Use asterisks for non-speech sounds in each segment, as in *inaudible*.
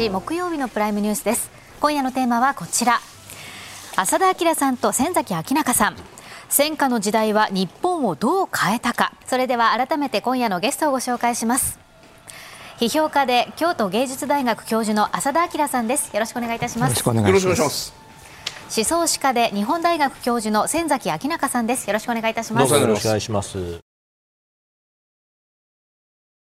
2月22日木曜日のプライムニュースです。今夜のテーマはこちら。浅田明さんと千崎明中さん。戦火の時代は日本をどう変えたか。それでは改めて今夜のゲストをご紹介します。批評家で京都芸術大学教授の浅田明さんです。よろしくお願いいたします。よろしくお願いします。思想史家で日本大学教授の千崎明中さんです。よろしくお願いいたします。よろしくお願いします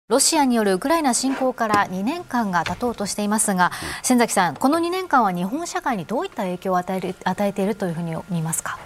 ロシアによるウクライナ侵攻から2年間が経とうとしていますが、千崎さん、この2年間は日本社会にどういった影響を与える与えているというふうに見ますか？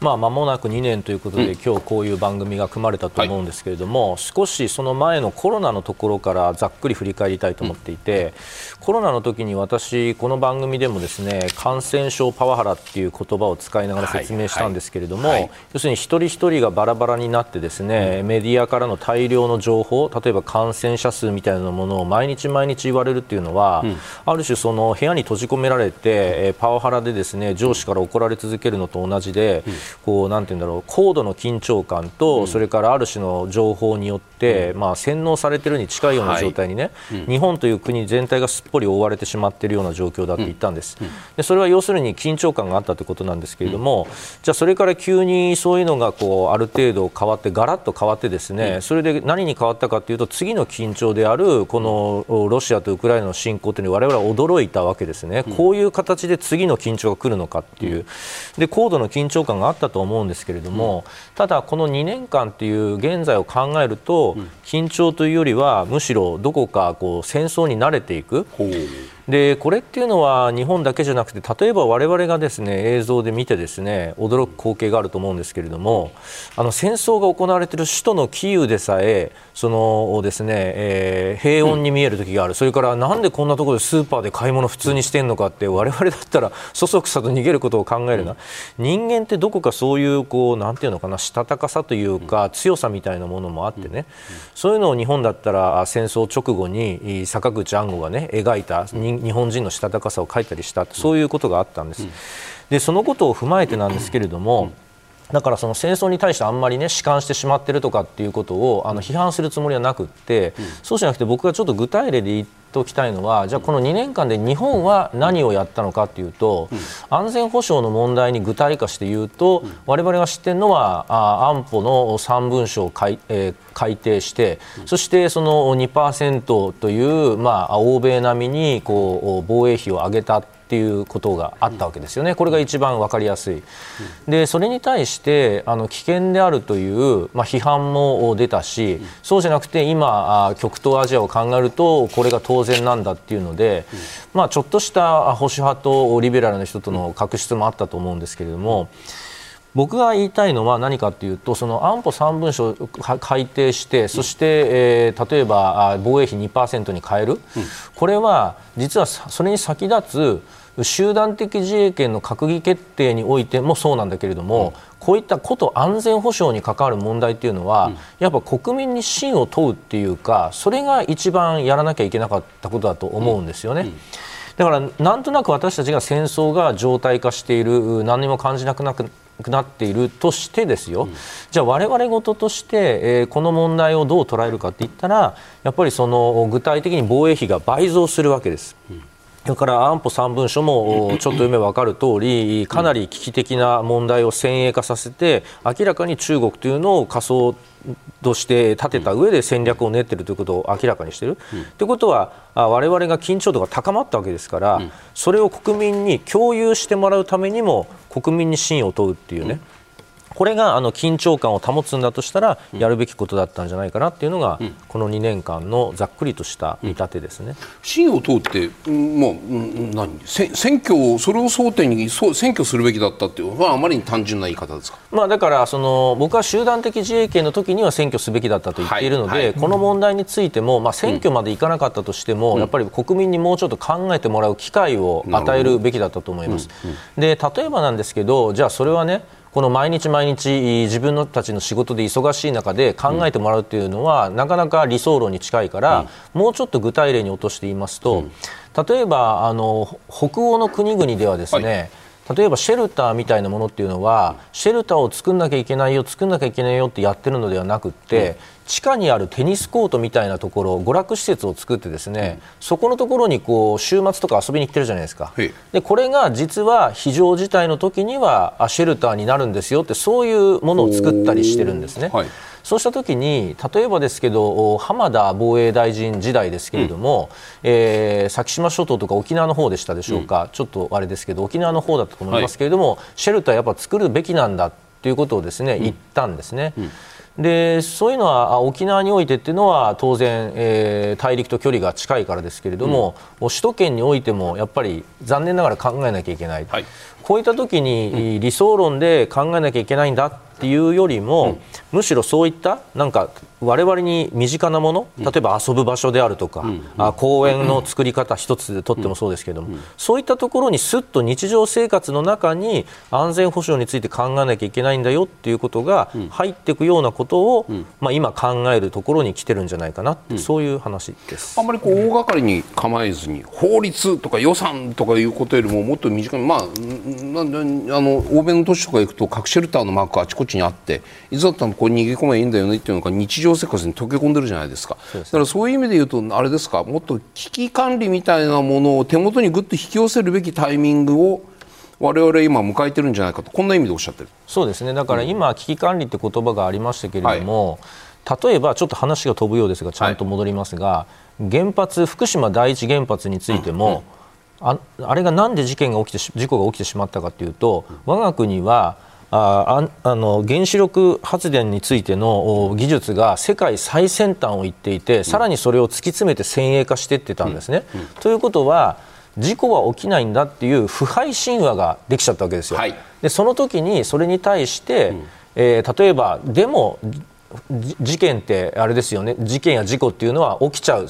まあ、間もなく2年ということで、うん、今日こういう番組が組まれたと思うんですけれども、はい、少しその前のコロナのところからざっくり振り返りたいと思っていて、うん、コロナの時に私、この番組でもですね感染症パワハラっていう言葉を使いながら説明したんですけれども、はい。はい、要するに一人一人がバラバラになってですね、うん、メディアからの大量の情報例えば感染者数みたいなものを毎日毎日言われるっていうのは、ある種その部屋に閉じ込められてパワハラでですね上司から怒られ続けるのと同じで、こうなんて言うんだろう高度の緊張感と、それからある種の情報によって、まあ、洗脳されているに近いような状態にね、日本という国全体がすっぽり覆われてしまっているような状況だって言ったんです、でそれは要するに緊張感があったということなんですけれども、じゃあそれから急にそういうのがこうある程度変わってガラッと変わってですね、それで何に変わったかというと次の緊張であるこのロシアとウクライナの侵攻というのに我々は驚いたわけですね、こういう形で次の緊張が来るのかっていう。で高度の緊張感があったと思うんですけれども、ただこの2年間っていう現在を考えると、緊張というよりはむしろどこかこう戦争に慣れていく。でこれっていうのは日本だけじゃなくて例えば我々がですね映像で見てですね驚く光景があると思うんですけれどもあの戦争が行われている首都のキーウでさえそのですね、えー、平穏に見える時がある、それからなんでこんなところでスーパーで買い物普通にしてんのかって我々だったらそそくさと逃げることを考えるな、人間ってどこかそういうこうなんていうのかなしたたかさというか強さみたいなものもあってね、そういうのを日本だったら戦争直後に坂口安吾がね描いた人日本人のしたたかさを書いたりしたそういうことがあったんです。でそのことを踏まえてなんですけれども、だからその戦争に対してあんまりね弛緩してしまっているとかっていうことをあの批判するつもりはなくって、うん、そうじゃなくて僕がちょっと具体例で言っておきたいのはじゃあこの2年間で日本は何をやったのかというと、うん、安全保障の問題に具体化して言うと、うん、我々が知っているのはあ安保の3文書を改,、えー、改定して、うん、そしてその2%という、まあ、欧米並みにこう防衛費を上げたっていうことがあったわけですよね、これが一番分かりやすい、でそれに対してあの危険であるという、まあ、批判も出たし、そうじゃなくて今、極東アジアを考えるとこれが当然なんだっていうので、まあ、ちょっとした保守派とリベラルの人との確執もあったと思うんですけれども。僕が言いたいのは何かというとその安保3文書を改定してそして、えー、例えば防衛費2%に変える、うん、これは実はそれに先立つ集団的自衛権の閣議決定においてもそうなんだけれども、うん、こういったこと安全保障に関わる問題というのは、うん、やっぱ国民に信を問うっていうかそれが一番やらなきゃいけなかったことだと思うんですよね。だからなんとなく私たちが戦争が常態化している何にも感じなくなくくなっているとしてですよ、うん、じゃあ我々事として、えー、この問題をどう捉えるかって言ったらやっぱりその具体的に防衛費が倍増するわけです。うんだから安保3文書もちょっと読めば分かる通りかなり危機的な問題を先鋭化させて明らかに中国というのを仮想として立てた上で戦略を練っているということを明らかにしている。と、うん、いうことは我々が緊張度が高まったわけですから、うん、それを国民に共有してもらうためにも国民に信を問うっていうね、これがあの緊張感を保つんだとしたらやるべきことだったんじゃないかなっていうのが、この2年間のざっくりとした見立てですね。信を問うって、もう何？選挙をそれを争点にそう選挙するべきだったっていうのはあまりに単純な言い方ですか？まあだからその僕は集団的自衛権の時には選挙すべきだったと言っているので、はいはい、この問題についてもまあ選挙までいかなかったとしても、うん、やっぱり国民にもうちょっと考えてもらう機会を与えるべきだったと思います。で例えばなんですけど、じゃあそれはね。この毎日毎日自分たちの仕事で忙しい中で考えてもらうというのは、うん、なかなか理想論に近いから、うん、もうちょっと具体例に落として言いますと、うん、例えばあの北欧の国々ではですね、はい例えばシェルターみたいなものっていうのはシェルターを作んなきゃいけないよ作んなきゃいけないよってやってるのではなくって、地下にあるテニスコートみたいなところ娯楽施設を作ってですね、そこのところにこう週末とか遊びに行ってるじゃないですか。でこれが実は非常事態の時にはシェルターになるんですよってそういうものを作ったりしてるんですね。そうした時に例えばですけど浜田防衛大臣時代ですけれども、うん、えー、先島諸島とか沖縄の方でしたでしょうか、うん、ちょっとあれですけど沖縄の方だったと思いますけれども、はい、シェルターやっぱ作るべきなんだということをですね、言ったんですね。うん。でそういうのは沖縄においてっていうのは当然、えー、大陸と距離が近いからですけれども、うん、首都圏においてもやっぱり残念ながら考えなきゃいけない、はい、こういった時に理想論で考えなきゃいけないんだっていうよりも、うん、むしろそういったなんか我々に身近なもの例えば遊ぶ場所であるとか、うん、あ公園の作り方一つでとってもそうですけども、うん、そういったところにすっと日常生活の中に安全保障について考えなきゃいけないんだよっていうことが入っていくようなことを、まあ、今考えるところに来てるんじゃないかなそういう話です。あんまりこう大掛かりに構えずに法律とか予算とかいうことよりももっと身近に、まあ、あの欧米の都市とか行くと核シェルターのマークあちこちにあっていつだったらこう逃げ込めばいいんだよねっていうのが日常常生活に溶け込んでるじゃないですか。だからそういう意味で言うとあれですかもっと危機管理みたいなものを手元にぐっと引き寄せるべきタイミングを我々今迎えてるんじゃないかとこんな意味でおっしゃってる。そうですね。だから今、危機管理って言葉がありましたけれども、はい、例えばちょっと話が飛ぶようですがちゃんと戻りますが、はい、原発福島第一原発についても、うん。うん、ああれがなんで事件が起きて事故が起きてしまったかというと我が国はああの原子力発電についての技術が世界最先端をいっていて、さらにそれを突き詰めて先鋭化していってたんですね。うん。うん、ということは事故は起きないんだっていう腐敗神話ができちゃったわけですよ。はい、でその時にそれに対して、うん、えー、例えばでも事件ってあれですよね。事件や事故っていうのは起きちゃう。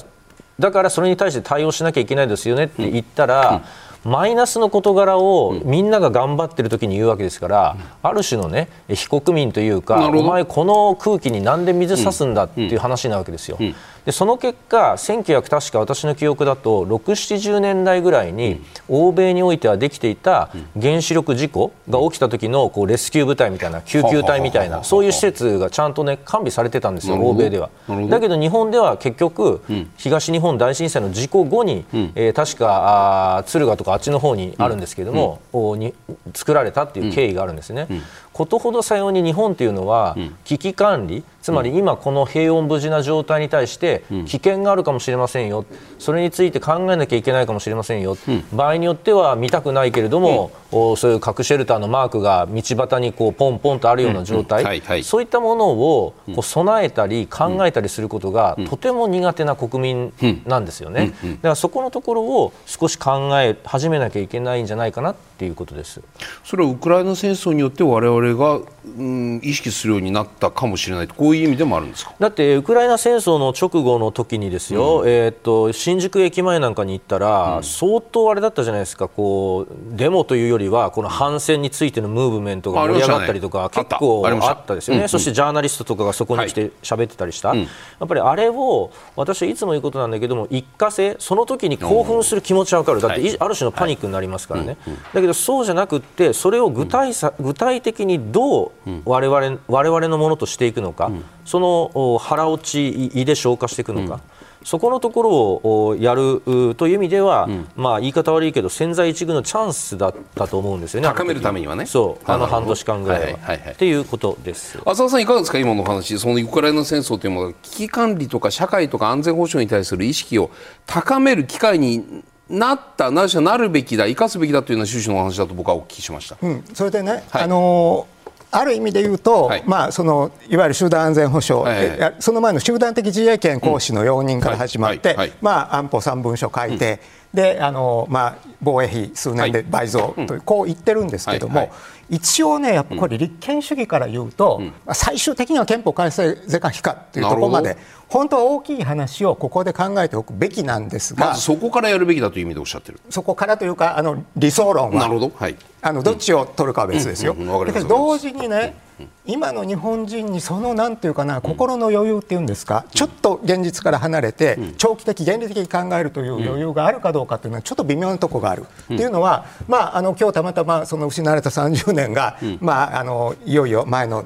だからそれに対して対応しなきゃいけないですよねって言ったら、マイナスの事柄をみんなが頑張ってる時に言うわけですから、ある種のね非国民というかお前この空気になんで水差すんだっていう話なわけですよ。でその結果1900確か私の記憶だと6 7 0年代ぐらいに欧米においてはできていた原子力事故が起きた時のこうレスキュー部隊みたいな救急隊みたいなそういう施設がちゃんとね完備されてたんですよ欧米では。だけど日本では結局東日本大震災の事故後に、えー、確かあ敦賀とかあっちの方にあるんですけれども、うん、に作られたっていう経緯があるんですね、ことほどさように日本というのは危機管理、つまり今この平穏無事な状態に対して危険があるかもしれませんよ。それについて考えなきゃいけないかもしれませんよ、場合によっては見たくないけれども、そういう核シェルターのマークが道端にこうポンポンとあるような状態、そういったものをこう備えたり考えたりすることがとても苦手な国民なんですよね。だからそこのところを少し考え始めなきゃいけないんじゃないかなっていうことです。それはウクライナ戦争によって我々が、うん、意識するようになったかもしれないこういう意味でもあるんですか？だってウクライナ戦争の直後の時にですよ、うん、えと新宿駅前なんかに行ったら、うん、相当あれだったじゃないですか。こうデモというよりはこの反戦についてのムーブメントが盛り上がったりとか、ね、結構あったですよね、そしてジャーナリストとかがそこに来て喋ってたりした、はい、やっぱりあれを私はいつも言うことなんだけども一過性その時に興奮する気持ちは分かる。だって、ある種のパニックになりますからね、だけどそうじゃなくてそれを具体さ、具体的にどう我々我々のものとしていくのか、その腹落ち胃で消化していくのか。そこのところをやるという意味では、うん、まあ言い方悪いけど千載一遇のチャンスだったと思うんですよね。高めるためにはね。そうあの半年間ぐらいは。はいはい、っていうことです。浅田さんいかがですか？今の話そのウクライナ戦争というものが危機管理とか社会とか安全保障に対する意識を高める機会になったなしなるべきだ生かすべきだというような趣旨のお話だと僕はお聞きしました。うん、それでね、はい、あのーある意味で言うと、はい、まあ、そのいわゆる集団安全保障、はい。はい、その前の集団的自衛権行使の容認から始まって、まあ、安保3文書書いて、うん、であのまあ、防衛費数年で倍増という、こう言ってるんですけども、一応ね、やっぱこれ、立憲主義から言うと、うん、最終的には憲法改正是か非かというところまで、本当は大きい話をここで考えておくべきなんですが、まずそこからやるべきだという意味でおっしゃってる。そこからというか、あの理想論は、なるほど、はい、あのどっちを取るかは別ですよ。うんうん、だけど同時にね、今の日本人にそのなんていうかな心の余裕っていうんですか、ちょっと現実から離れて、長期的、原理的に考えるという余裕があるかどうかというのはちょっと微妙なところがある。っていうのは、まあ、あの今日たまたまその失われた30年が、まあ、あのいよいよ前の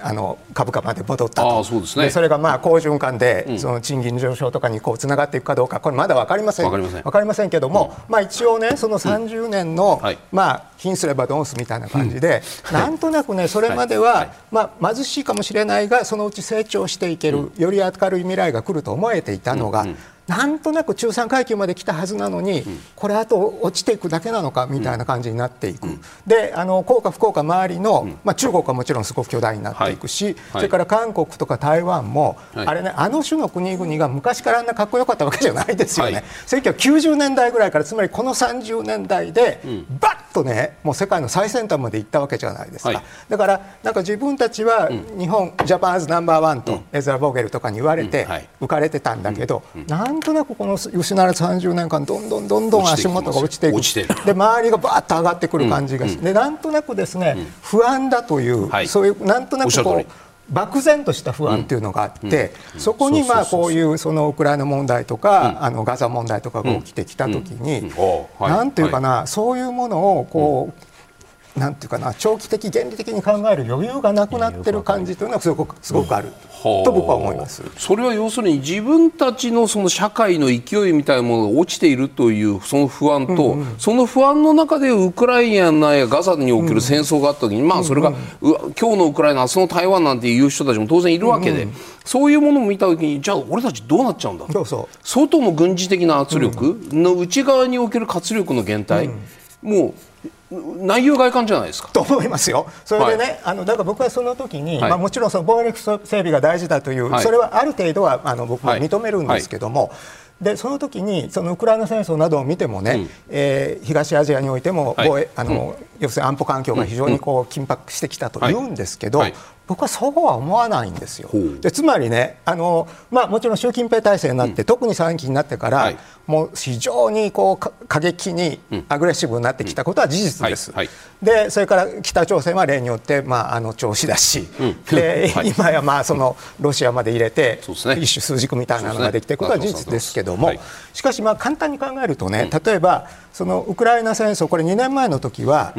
あの株価まで戻ったと。そうですね、それがまあ好循環で、その賃金上昇とかにこうつながっていくかどうかこれまだ分かりません。分かりません。けども、まあ、一応ねその30年の、まあ貧すればドンスみたいな感じで、なんとなくねそれまでは、まあ、貧しいかもしれないがそのうち成長していける、より明るい未来が来ると思えていたのが、なんとなく中産階級まで来たはずなのに、うん、これあと落ちていくだけなのかみたいな感じになっていく、うん、であの幸か不幸か周りの、うん、まあ、中国はもちろんすごく巨大になっていくし、はい、それから韓国とか台湾も、はい、あれねあの種の国々が昔からあんなかっこよかったわけじゃないですよね、はい、1990年代ぐらいからつまりこの30年代で、ばっとねもう世界の最先端まで行ったわけじゃないですか、だからなんか自分たちは日本、ジャパンズナンバーワンと、エズラ・ボーゲルとかに言われて、浮かれてたんだけど、なんとなくこの失われた30年間どんどんどんどん足元が落ちていく。で周りがばーっと上がってくる感じがして、でなんとなくですね、不安だという、そういうなんとなくこう漠然とした不安というのがあって、そこにまあこういうそのウクライナ問題とか、あのガザ問題とかが起きてきたときに、なんていうかな、そういうものをこう、なんていうかな長期的原理的に考える余裕がなくなってる感じというのはすごくすごくある。と僕は思います。それは要するに自分たちのその社会の勢いみたいなものが落ちているというその不安と、うんうん、その不安の中でウクライナやガザにおける戦争があった時に、うん、まあそれが、うんうん、今日のウクライナ明日の台湾なんていう人たちも当然いるわけで、うんうん、そういうものを見た時にじゃあ俺たちどうなっちゃうんだそうそう。外の軍事的な圧力の内側における活力の減退、もう内容外観じゃないですか。と思いますよ。それでね、はい、あのだから僕はその時に、はい、まあもちろんその防衛力整備が大事だという、はい、それはある程度はあの僕も認めるんですけども。でその時にそのウクライナ戦争などを見てもね、うん、えー、東アジアにおいても防衛、あの、うん、要するに安保環境が非常にこう緊迫してきたと言うんですけど、僕はそうは思わないんですよ。でつまりねあの、まあ、もちろん習近平体制になって、うん、特に3期になってから、はい、もう非常にこう過激にアグレッシブになってきたことは事実です。うん。はい。はい、でそれから北朝鮮は例によって、まあ、あの調子だし、うん、で今やまあそのロシアまで入れて、一種数軸みたいなのができていることは事実ですけども、しかしまあ簡単に考えるとね例えばそのウクライナ戦争これ2年前の時は、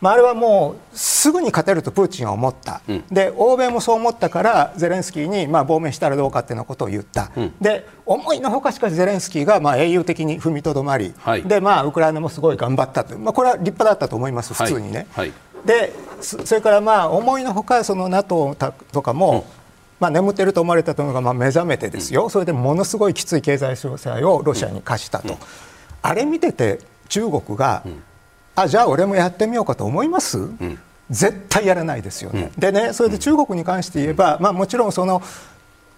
まあ、あれはもうすぐに勝てるとプーチンは思った、うん、で欧米もそう思ったからゼレンスキーにまあ亡命したらどうかっていうようなことを言った、うん、で思いのほかしかしゼレンスキーがまあ英雄的に踏みとどまり、はい、でまあ、ウクライナもすごい頑張ったと、まあ、これは立派だったと思います、普通にね。はい。はい、でそれからまあ思いのほかその NATO とかも、うん。まあ、眠っていると思われたのがまあ目覚めてですよ、それでものすごいきつい経済制裁をロシアに課したと、あれ見てて中国が、あじゃあ俺もやってみようかと思います、うん、絶対やらないですよね。うん、でねそれで中国に関して言えば、まあ、もちろんその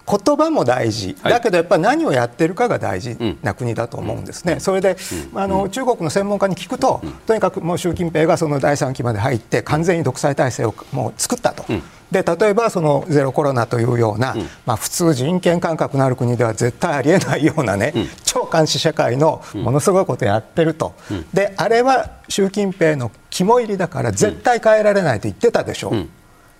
言葉も大事、だけどやっぱり何をやってるかが大事な国だと思うんですね、それで、あの中国の専門家に聞くと、とにかくもう習近平がその第3期まで入って、完全に独裁体制をもう作ったと。で例えばそのゼロコロナというような、うん、まあ、普通人権感覚のある国では絶対ありえないようなね、うん、超監視社会のものすごいことをやってると、うん、であれは習近平の肝入りだから絶対変えられないと言ってたでしょ。う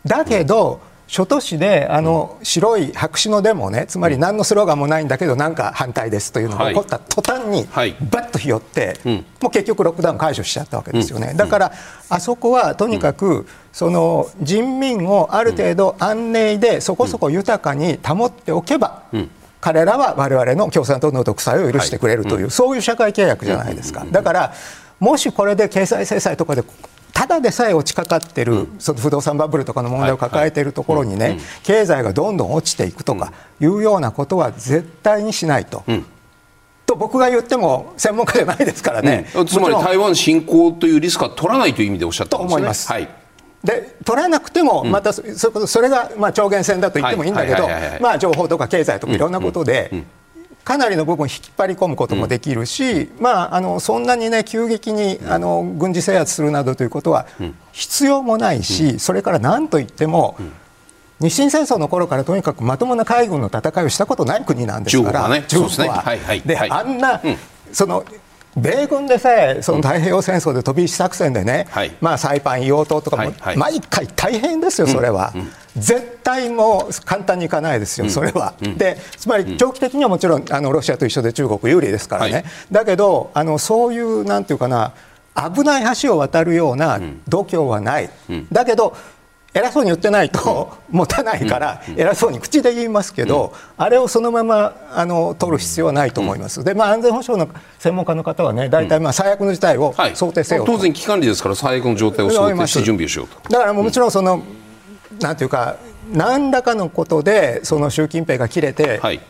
だけど、諸都市であの白い白紙のデモねつまり何のスローガンもないんだけどなんか反対ですというのが起こった途端にバッとひよってもう結局ロックダウン解除しちゃったわけですよね。だからあそこはとにかくその人民をある程度安寧でそこそこ豊かに保っておけば彼らは我々の共産党の独裁を許してくれるというそういう社会契約じゃないですか。だからもしこれで経済制裁とかでただでさえ落ちかかってる、その不動産バブルとかの問題を抱えているところにね、経済がどんどん落ちていくとかいうようなことは絶対にしないと。と僕が言っても専門家じゃないですからね、うん、つまり台湾侵攻というリスクは取らないという意味でおっしゃったんですね。と思います。はい。で取らなくても、またそそれがまあ超限戦だと言ってもいいんだけど、まあ情報とか経済とかいろんなことで、かなりの部分を引っ張り込むこともできるし、うん、まあ、あのそんなに、ね、急激にあの軍事制圧するなどということは必要もないし、うん、それから何といっても、うん、日清戦争の頃からとにかくまともな海軍の戦いをしたことない国なんですから、中国は。ね、で、はいはい、あんな、その米軍でさえその太平洋戦争で飛び石作戦でね、はい、まあ、サイパン、硫黄島とかも、毎回大変ですよ、それは、うんうん、絶対もう簡単にいかないですよ、それは。うん、でつまり長期的にはもちろんあのロシアと一緒で中国有利ですからね、はい、だけどあのそういうなんていうかな危ない橋を渡るような度胸はない、だけど偉そうに言ってないと持たないから偉そうに口で言いますけど、あれをそのままあの取る必要はないと思います。で、まあ、安全保障の専門家の方はね大体まあ最悪の事態を想定せよ、当然危機管理ですから最悪の状態を想定して準備をしようと。だからもちろんその、なんていうか何らかのことでその習近平が切れて、はい、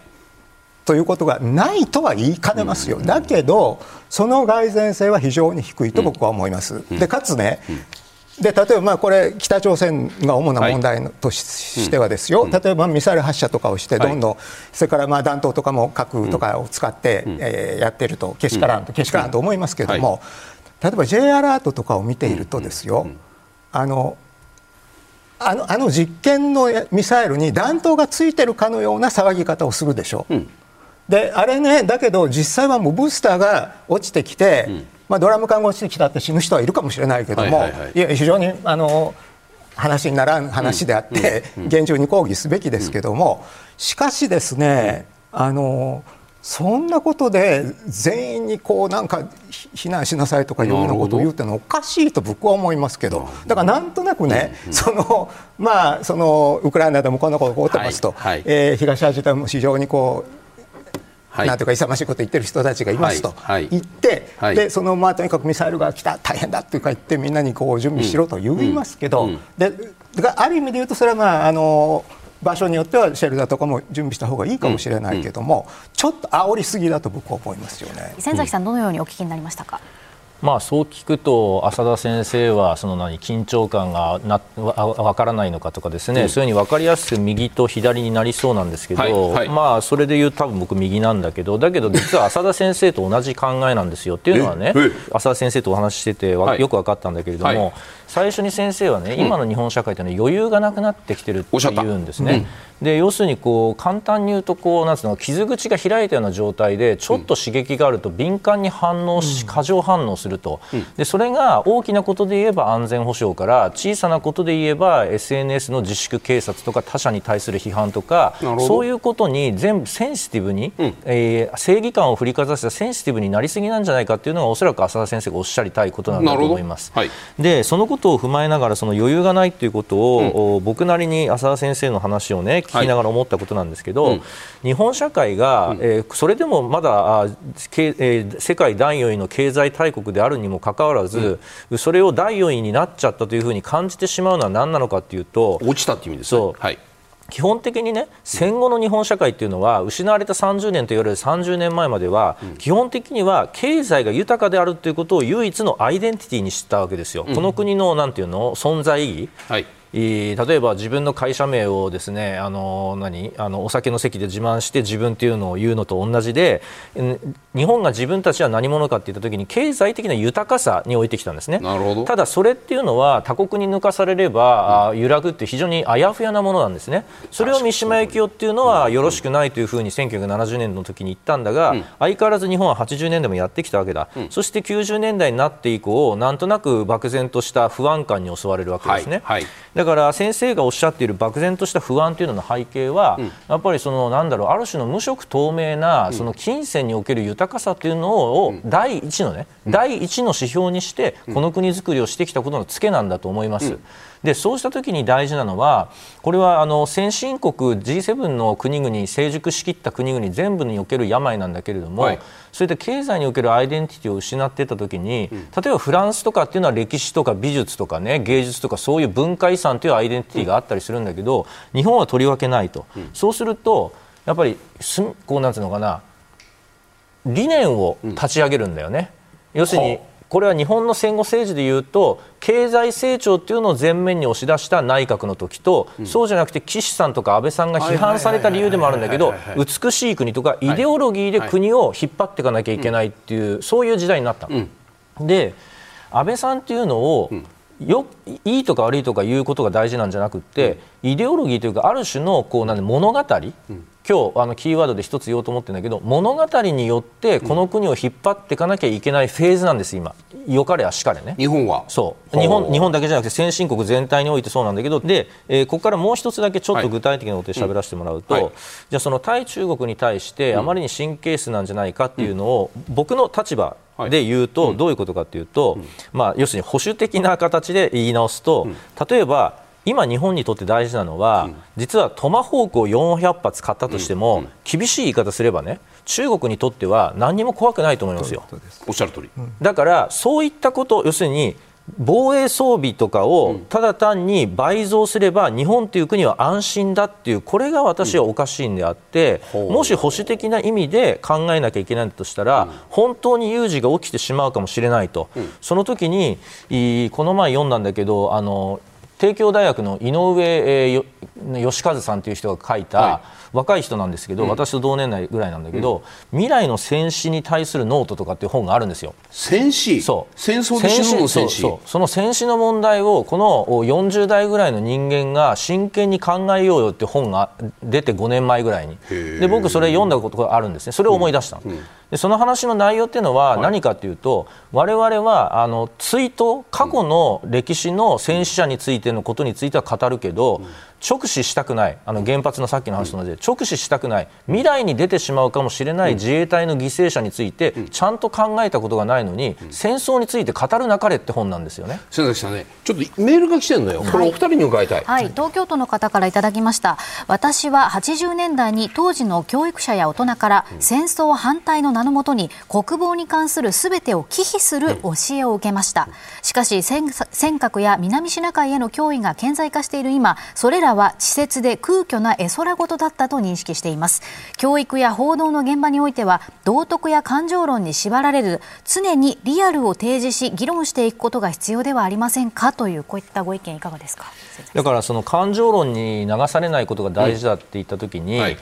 ということがないとは言いかねますよ、だけど、その蓋然性は非常に低いと僕は思います。でかつね、で例えばまあこれ北朝鮮が主な問題としてはですよ、例えばミサイル発射とかをしてどんどん、それからまあ弾頭とかも核とかを使って、えやってるとけしからんとけしからんと思いますけれども、例えば J アラートとかを見ているとですよ、あのあのあの実験のミサイルに弾頭がついてるかのような騒ぎ方をするでしょ。うであれねだけど実際はもうブースターが落ちてきて、まあ、ドラム缶が落ちてきたって死ぬ人はいるかもしれないけども、はいはいはい、いや非常にあの話にならん話であって、うんうん、厳重に抗議すべきですけども、しかしですね、あのそんなことで全員にこうなんか避難しなさいとかいうようなことを言うってのはおかしいと僕は思いますけどだからなんとなくね、そのまあそのウクライナでもこんなことが起こってますと、はいはい、えー、東アジアでも非常にこうはい、なんとか勇ましいこと言ってる人たちがいますと言って、はい、でそのまあとにかくミサイルが来た大変だって言ってみんなにこう準備しろと言いますけど、うん。うん、である意味で言うとそれはまああの場所によってはシェルターとかも準備した方がいいかもしれないけども、うん、ちょっと煽りすぎだと僕は思いますよね。千崎さんどのようにお聞きになりましたか？まあ、そう聞くと浅田先生はその何緊張感がなわからないのかとかですね、うん、そういうふうに分かりやすく右と左になりそうなんですけど、はいはい、まあ、それで言う多分僕右なんだけどだけど実は浅田先生と同じ考えなんですよっていうのはね浅田先生とお話ししててよく分かったんだけれども、はい、最初に先生はね今の日本社会というのは余裕がなくなってきてるって言うんですね。で要するにこう簡単に言うとこうなんつうの傷口が開いたような状態でちょっと刺激があると敏感に反応し、過剰反応すると、でそれが大きなことで言えば安全保障から小さなことで言えば SNS の自粛警察とか他者に対する批判とかそういうことに全部センシティブに、うん、えー、正義感を振りかざしたセンシティブになりすぎなんじゃないかというのがおそらく浅田先生がおっしゃりたいことなんだと思います。はい、でそのことを踏まえながらその余裕がないということを、うん、僕なりに浅田先生の話をね聞きながら思ったことなんですけど、はいうん、日本社会が、うん、えー、それでもまだあけ、えー、世界第4位の経済大国であるにもかかわらず、うん、それを第4位になっちゃったというふうに感じてしまうのは何なのかというと落ちたっていう意味ですね。はい基本的にね戦後の日本社会っていうのは失われた30年と言われる30年前までは基本的には経済が豊かであるということを唯一のアイデンティティにしたわけですよ、うん、この国のなんていうの存在意義、はい例えば自分の会社名をですねあの何？あのお酒の席で自慢して自分っていうのを言うのと同じで日本が自分たちは何者かって言った時に経済的な豊かさに置いてきたんですね。ただそれっていうのは他国に抜かされれば、うん、揺らぐって非常にあやふやなものなんですね。それを三島由紀夫っていうのはよろしくないというふうに1970年の時に言ったんだが、うん、相変わらず日本は80年代もやってきたわけだ、うん、そして90年代になって以降なんとなく漠然とした不安感に襲われるわけですね、はい。はいだから先生がおっしゃっている漠然とした不安というのの背景は、うん、やっぱりそのなんだろうある種の無色透明なその金銭における豊かさというのを第一のね、うん、第一の指標にしてこの国づくりをしてきたことのツケなんだと思います。でそうした時に大事なのはこれはあの先進国 G7 の国々成熟しきった国々全部における病なんだけれども、はい、それで経済におけるアイデンティティを失っていった時に、うん、例えばフランスとかっていうのは歴史とか美術とかね芸術とかそういう文化遺産というアイデンティティがあったりするんだけど、うん、日本はとりわけないと、うん、そうするとやっぱりすこうなんていうのかな理念を立ち上げるんだよね。要するにこれは日本の戦後政治でいうと経済成長というのを前面に押し出した内閣の時と、うん、そうじゃなくて岸さんとか安倍さんが批判された理由でもあるんだけど美しい国とかイデオロギーで国を引っ張っていかなきゃいけないっていう、そういう時代になったの。うん、で安倍さんっていうのを、よいいとか悪いとかいうことが大事なんじゃなくて、イデオロギーというかある種のこうなん物語、今日あのキーワードで一つ言おうと思ってるんだけど物語によってこの国を引っ張っていかなきゃいけないフェーズなんです今。よかれあしかれね。日本は？そう。日本日本だけじゃなくて先進国全体においてそうなんだけどで、えー、ここからもう一つだけちょっと具体的なことで喋らせてもらうと、はい。うんはい、じゃあその対中国に対してあまりに神経質なんじゃないかっていうのを、僕の立場で言うと、どういうことかというと、まあ、要するに保守的な形で言い直すと、例えば今、日本にとって大事なのは、実はトマホークを400発買ったとしても、厳しい言い方すればね中国にとっては何にも怖くないと思いますよ。おっしゃる通り。だからそういったこと要するに防衛装備とかをただ単に倍増すれば日本という国は安心だっていうこれが私はおかしいんであってもし保守的な意味で考えなきゃいけないとしたら本当に有事が起きてしまうかもしれないと。その時にこの前読んだんだけどあの帝京大学の井上義和さんという人が書いた、はい、若い人なんですけど、うん、私と同年代ぐらいなんだけど、うん、未来の戦死に対するノートとかっていう本があるんですよ。戦死そう。戦争で死ぬの戦死そうその戦死の問題をこの40代ぐらいの人間が真剣に考えようよって本が出て5年前ぐらいに。で僕それ読んだことがあるんですね。それを思い出した、うん。でその話の内容っていうのは何かというと、はい、我々はあの追悼過去の歴史の戦死者についてのことについては語るけど、うん直視したくない。あの原発のさっきの話と同じで直視したくない。未来に出てしまうかもしれない自衛隊の犠牲者についてちゃんと考えたことがないのに戦争について語るなかれって本なんですよね。先崎さんねちょっとメールが来てるのよ、これお二人に伺いたい、はい、東京都の方からいただきました。私は80年代に当時の教育者や大人から戦争反対の名のもとに国防に関するすべてを忌避する教えを受けました。しかし尖閣や南シナ海への脅威が顕在化している今それらは稚拙で空虚な絵空事だったと認識しています。教育や報道の現場においては道徳や感情論に縛られる。常にリアルを提示し議論していくことが必要ではありませんか？というこういったご意見いかがですか？だからその感情論に流されないことが大事だって言ったときに、うんはい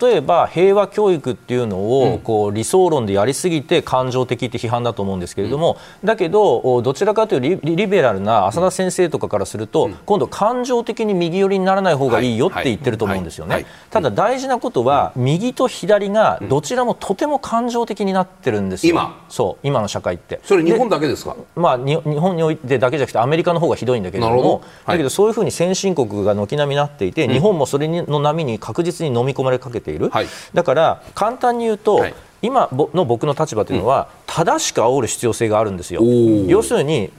例えば平和教育っていうのをこう理想論でやりすぎて感情的って批判だと思うんですけれども、だけどどちらかというとリベラルな浅田先生とかからすると、今度感情的に右寄りにならない方がいいよって言ってると思うんですよね。ただ大事なことは右と左がどちらもとても感情的になってるんですよ。今。そう。今の社会って。それ日本だけですか？まあ日本においてだけじゃなくてアメリカの方がひどいんだけれど。も、だけどそういうふうに先進国が軒並みなっていて、日本もそれの波に確実に飲み込まれかけている。だから簡単に言うと、はい、今の僕の立場というのは、正しく煽る必要性があるんですよ。要するに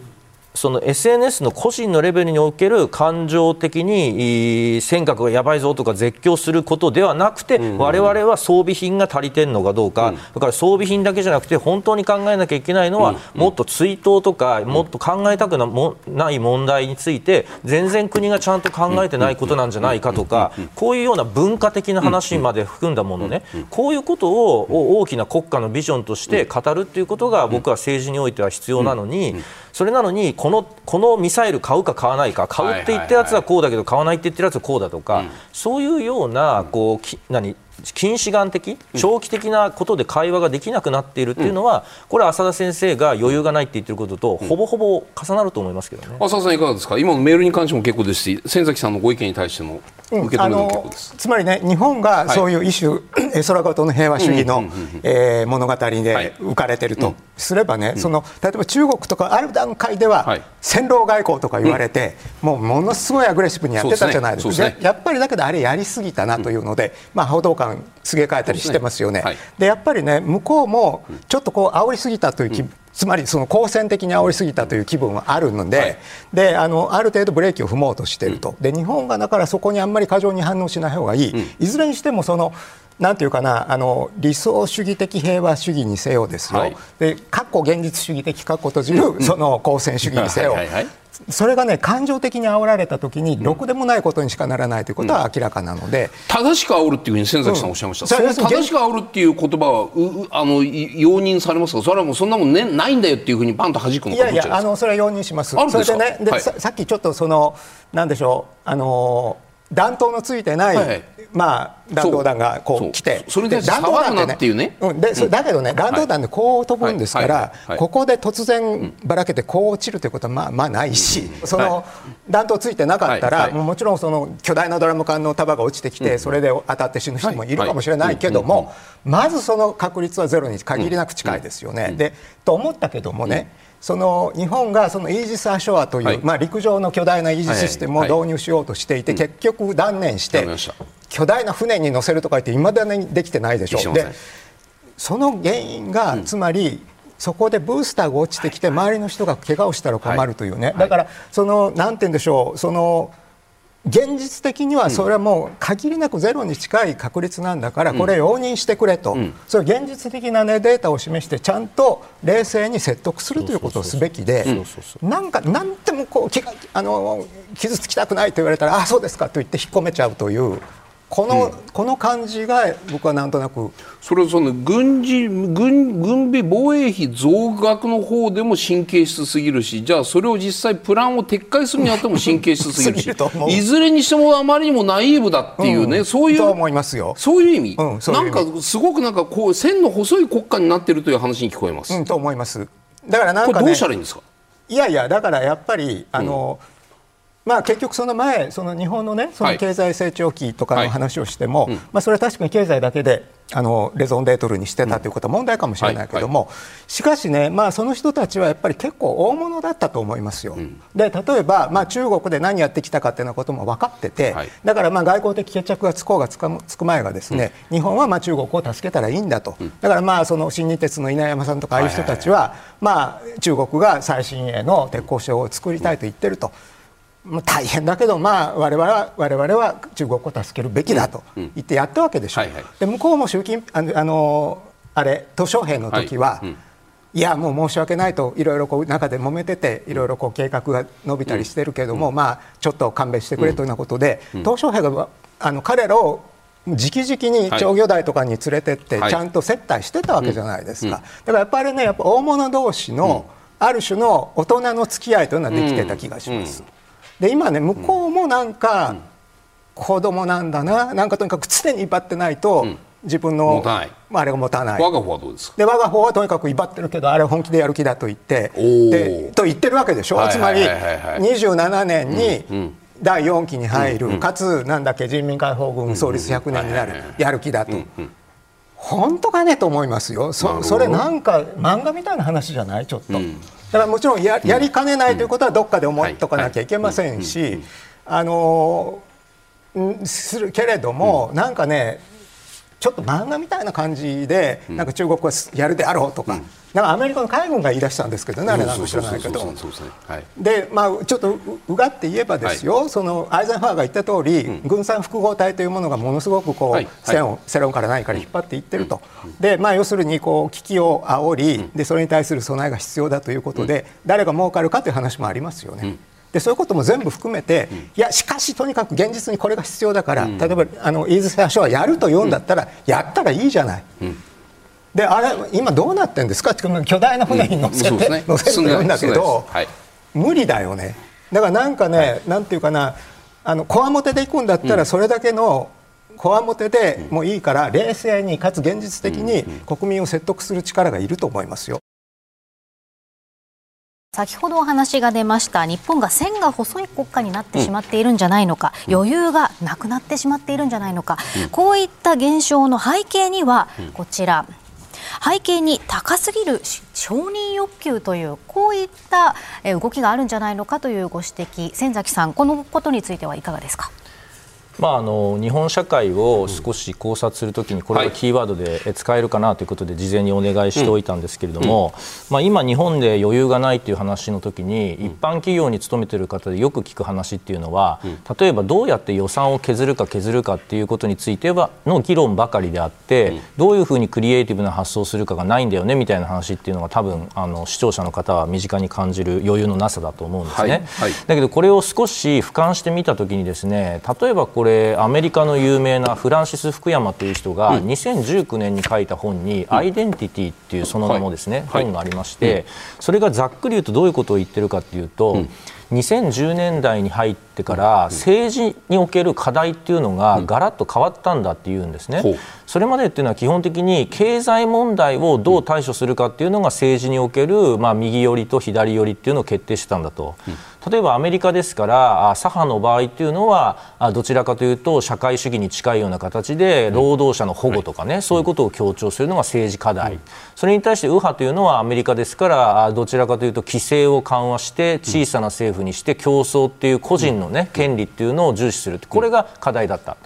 その SNS の個人のレベルにおける感情的に尖閣がやばいぞとか絶叫することではなくて、われわれは装備品が足りてるのかどうか、うん、だから装備品だけじゃなくて本当に考えなきゃいけないのは、うん、もっと追悼とか、うん、もっと考えたくない問題について全然国がちゃんと考えてないことなんじゃないかとか、こういうような文化的な話まで含んだものね、こういうことを大きな国家のビジョンとして語るっていうことが僕は政治においては必要なのに、それなのにこのこのミサイル買うか買わないか買うって言ったやつはこうだけど買わないって言ってるやつはこうだとか、そういうようなこうき何近視眼的、長期的なことで会話ができなくなっているっていうのは、これは浅田先生が余裕がないって言ってることと、ほぼほぼ重なると思いますけどね。浅田さんいかがですか？今のメールに関しても結構ですし、先崎さんのご意見に対しても受け止める結構です。つまりね、日本がそういう一種、絵空事の平和主義の、えー、物語で浮かれてるとすればね、その例えば中国とかある段階では、戦狼外交とか言われて、もうものすごいアグレッシブにやってたじゃないですか。やっぱりだけどあれやりすぎたなというので、まあ報道官すげ替えたりしてますよね。で、ね。はい、やっぱりね向こうもちょっとこう煽りすぎたという気、うん、つまりその好戦的に煽りすぎたという気分はあるので、はい、であのある程度ブレーキを踏もうとしていると、で日本がだからそこにあんまり過剰に反応しない方がいい、うん、いずれにしてもそのなんていうかなあの理想主義的平和主義にせよですよ、はい、で過去現実主義的過去閉じるその好戦主義にせよ、それがね感情的に煽られた時にろくでもないことにしかならないということは明らかなので、正しく煽るっていうふうに先崎さんおっしゃいました、うん、正しく煽るっていう言葉はうあの容認されますか？それはもうそんなもん、ね、ないんだよっていうふうにパンと弾くのかいやいやあのそれは容認します。それでねで、はい、さっきちょっとそのなんでしょうあの弾頭のついてない、はい、まあ、弾道弾がこう来て、それで弾道弾っていうね、うん、で、だけどね、弾道弾でこう飛ぶんですから、ここで突然ばらけてこう落ちるということはまあまあないし、その弾頭ついてなかったら、もちろんその巨大なドラム缶の束が落ちてきて、それで当たって死ぬ人もいるかもしれないけども、まずその確率はゼロに限りなく近いですよね。でと思ったけどもね、その日本がそのイージス・アショアという、はい、まあ、陸上の巨大なイージスシステムを導入しようとしていて、結局断念して、巨大な船に乗せるとか言っていまだにできてないでしょ。う。でその原因が、つまりそこでブースターが落ちてきて周りの人が怪我をしたら困るというね、だからそのなんて言うんでしょうその現実的にはそれはもう限りなくゼロに近い確率なんだからこれ容認してくれと、それ現実的な、ね、データを示してちゃんと冷静に説得するということをすべきでなんか何でもこうあの傷つきたくないと言われたらあそうですかと言って引っ込めちゃうというこのうん、この感じが僕はなんとなく。それはその軍事軍軍備防衛費増額の方でも神経質すぎるしじゃあそれを実際プランを撤回するにあっても神経質すぎるし *laughs* いずれにしてもあまりにもナイーブだっていうね、うん、そういう思いますよ。そういう意味、うん、ううなんかすごくなんかこう線の細い国家になってるという話に聞こえます。うん、と思います。だからなんか、ね、どうしたらいいんですか？いやいやだからやっぱりあの、うんまあ、結局、その前、その日本の,、ね、その経済成長期とかの話をしても、はいまあ、それは確かに経済だけであのレゾンデートルにしてたということは問題かもしれないけれども、しかしね、まあ、その人たちはやっぱり結構大物だったと思いますよ。うん、で例えば、まあ、中国で何やってきたかっていうことも分かってて、はい、だからまあ外交的決着がつこうがつかつく前がですね、うん、日本はまあ中国を助けたらいいんだと、うん、だからまあその新日鉄の稲山さんとかああいう人たちは、まあ、中国が最新鋭の鉄鋼所を作りたいと言ってると。まあ、大変だけど、まあ、我々は我々は中国を助けるべきだと言ってやったわけでしょ、うで向こうも習近あのあのあれ鄧小平の時は、はい。うん、いやもう申し訳ないといろいろこう中で揉めてていろいろこう計画が伸びたりしてるけども、うん、まあ、ちょっと勘弁してくれというようなことで、うん、鄧小平があの彼らを直々に長魚台とかに連れてって、ちゃんと接待してたわけじゃないですか、だからやっぱりねやっぱ大物同士の、ある種の大人の付き合いというのはできてた気がします。で今ね向こうもなんか子供なんだな。なんかとにかく常に威張ってないと、自分のあれが持たない。我が方はどうですか？で我が方はとにかく威張ってるけどあれ本気でやる気だと言ってでと言ってるわけでしょ、つまり27年に第4期に入る、かつなんだっけ人民解放軍創立100年になる、やる気だと。本当かねと思いますよ。そそれなんか漫画みたいな話じゃない？ちょっと、だからもちろんややりかねないということはどっかで思っとかなきゃいけませんし、あのするけれども、なんかねちょっと漫画みたいな感じで、なんか中国はやるであろうとか、なんかアメリカの海軍が言い出したんですけどね、あれなんか知らないけど。で、まあ、ちょっとうがって言えばですよ、そのアイゼンハワーが言った通り、軍産複合体というものがものすごくこう、世論世論から何から引っ張っていってると、でまあ、要するにこう危機を煽りで、それに対する備えが必要だということで、誰が儲かるかという話もありますよね。でそういうことも全部含めて、いやしかしとにかく現実にこれが必要だから、例えばあのイーズセアショアやると言うんだったら、やったらいいじゃない。であれ今どうなってんですか？巨大な船に乗せて、うん。ね、乗せてるんだけど、はい、無理だよね。だからなんかね、はい、なんていうかなあのこわもてで行くんだったらそれだけのこわもてでもいいから冷静にかつ現実的に国民を説得する力がいると思いますよ。先ほどお話が出ました日本が線が細い国家になってしまっているんじゃないのか、うん、余裕がなくなってしまっているんじゃないのか、うん、こういった現象の背景にはこちら、背景に高すぎる承認欲求というこういった動きがあるんじゃないのかというご指摘先崎さんこのことについてはいかがですか？まあ、あの日本社会を少し考察するときにこれがキーワードで使えるかなということで事前にお願いしておいたんですけれども、まあ、今、日本で余裕がないという話のときに一般企業に勤めている方でよく聞く話っていうのは例えばどうやって予算を削るか削るかっていうことについてはの議論ばかりであってどういうふうにクリエイティブな発想をするかがないんだよねみたいな話っていうのが多分あの視聴者の方は身近に感じる余裕のなさだと思うんですね。はい。はい、だけどこれを少し俯瞰してみたときにですね例えばこれアメリカの有名なフランシス・福山という人が2019年に書いた本に「アイデンティティ」っていうその名もですね、本がありまして、それがざっくり言うとどういうことを言ってるかっていうと、2010年代に入ってってから、政治における課題っていうのがガラッと変わったんだっていうんですね。それまでっていうのは基本的に経済問題をどう対処するかっていうのが政治における、まあ、右寄りと左寄りっていうのを決定してたんだと。例えばアメリカですから左派の場合っていうのはどちらかというと社会主義に近いような形で労働者の保護とかね、そういうことを強調するのが政治課題、それに対して右派というのはアメリカですからどちらかというと規制を緩和して小さな政府にして競争っていう個人の、ね、権利っていうのを重視するこれが課題だった。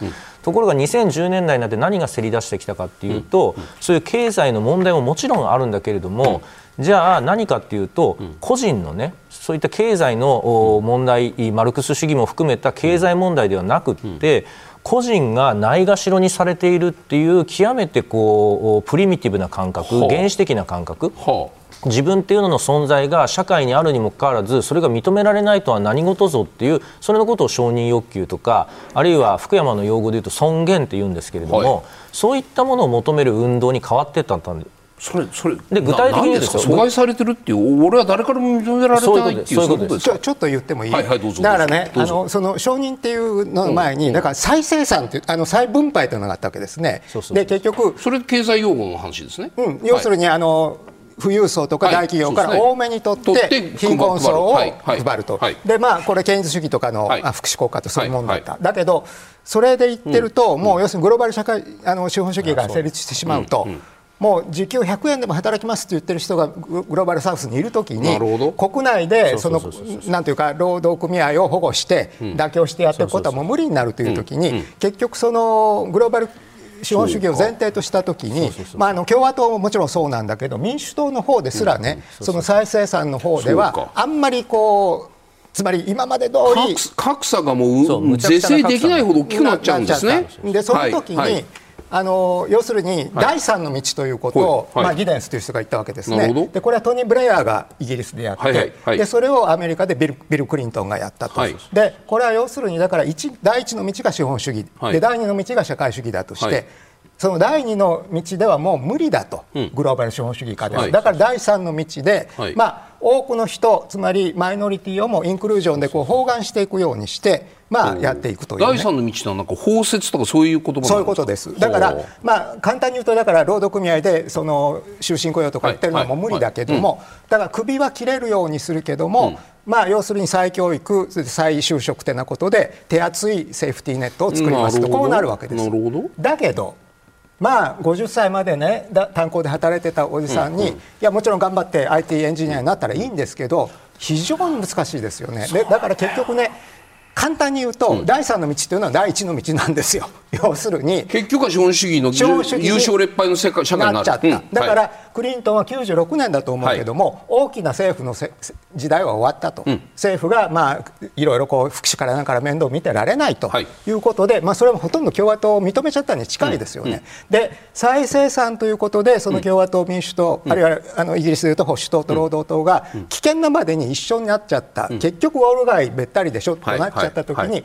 ところが2010年代になって何がせり出してきたかっていうと、そういう経済の問題ももちろんあるんだけれども、じゃあ何かっていうと、個人のねそういった経済の問題マルクス主義も含めた経済問題ではなくって、個人がないがしろにされているっていう極めてこうプリミティブな感覚原始的な感覚、自分っていうのの存在が社会にあるにもかかわらずそれが認められないとは何事ぞっていうそれのことを承認欲求とかあるいは福山の用語でいうと尊厳って言うんですけれども、はい、そういったものを求める運動に変わっていったんそれそれで具体的にですか？阻害されてるっていう俺は誰からも認められてないっていうそういうことです。ちょちょっと言ってもいい、はいはい、だからねあのその承認っていうの前に、うん、だから再生産っていうあの再分配というのがあったわけですね。で結局それ経済用語の話ですね、うん、要するに、あの富裕層とか大企業から多めに取って貧困層を配る。と、でまあこれ権威主義とかの福祉効果とそういうものだった、だけどそれで言ってると、もう要するにグローバル社会あの資本主義が成立してしまうと。もう時給100円でも働きますって言ってる人がグローバルサウスにいるときに国内でそのなんていうか労働組合を保護して妥協してやっていくことはもう無理になるというときに結局そのグローバル資本主義を前提としたときに、まあ、あの共和党ももちろんそうなんだけど民主党の方ですらね、その再生産の方ではあんまりこうつまり今まで通り格差がもう是正できないほど大きくなっちゃうんですね。でその時に、はい。はいあの要するに第三の道ということを、はい、まあ、ギデンスという人が言ったわけですね、でこれはトニー・ブレアがイギリスでやって、はいはい、でそれをアメリカでビルビル・クリントンがやったと、でこれは要するにだから第一の道が資本主義、で第二の道が社会主義だとして、その第二の道ではもう無理だと、うん、グローバル資本主義化では、はい、だから第三の道で、はい、まあ、多くの人つまりマイノリティをもインクルージョンでこう包含していくようにしてまあ、やっていくという、ね、第三の道のなんか包摂とかそういう言葉そういうことです。だから、まあ、簡単に言うとだから労働組合でその終身雇用とか言ってるのはもう無理だけども、だから首は切れるようにするけども、うん、まあ、要するに再教育再就職ってなことで手厚いセーフティーネットを作りますと。こうなるわけです。だけどまあ、50歳までね炭鉱で働いてたおじさんに、うんうん、いやもちろん頑張って IT エンジニアになったらいいんですけど非常に難しいですよね。でだから結局ね簡単に言うと、うん、第三の道というのは第一の道なんですよ。要するに結局は資本主義の優勝劣敗の世界社会になっちゃった、うん、だから、はい、クリントンは96年だと思うけども、はい、大きな政府の時代は終わったと、うん、政府が、まあ、いろいろこう福祉からなんから面倒見てられないとい。うことで、はい、まあ、それはほとんど共和党を認めちゃったに近いですよね。で再生産ということでその共和党、民主党、あるいはあのイギリスでいうと保守党と労働党が危険なまでに一緒になっちゃった、結局ウォール街べったりでしょ？となっちゃった時に、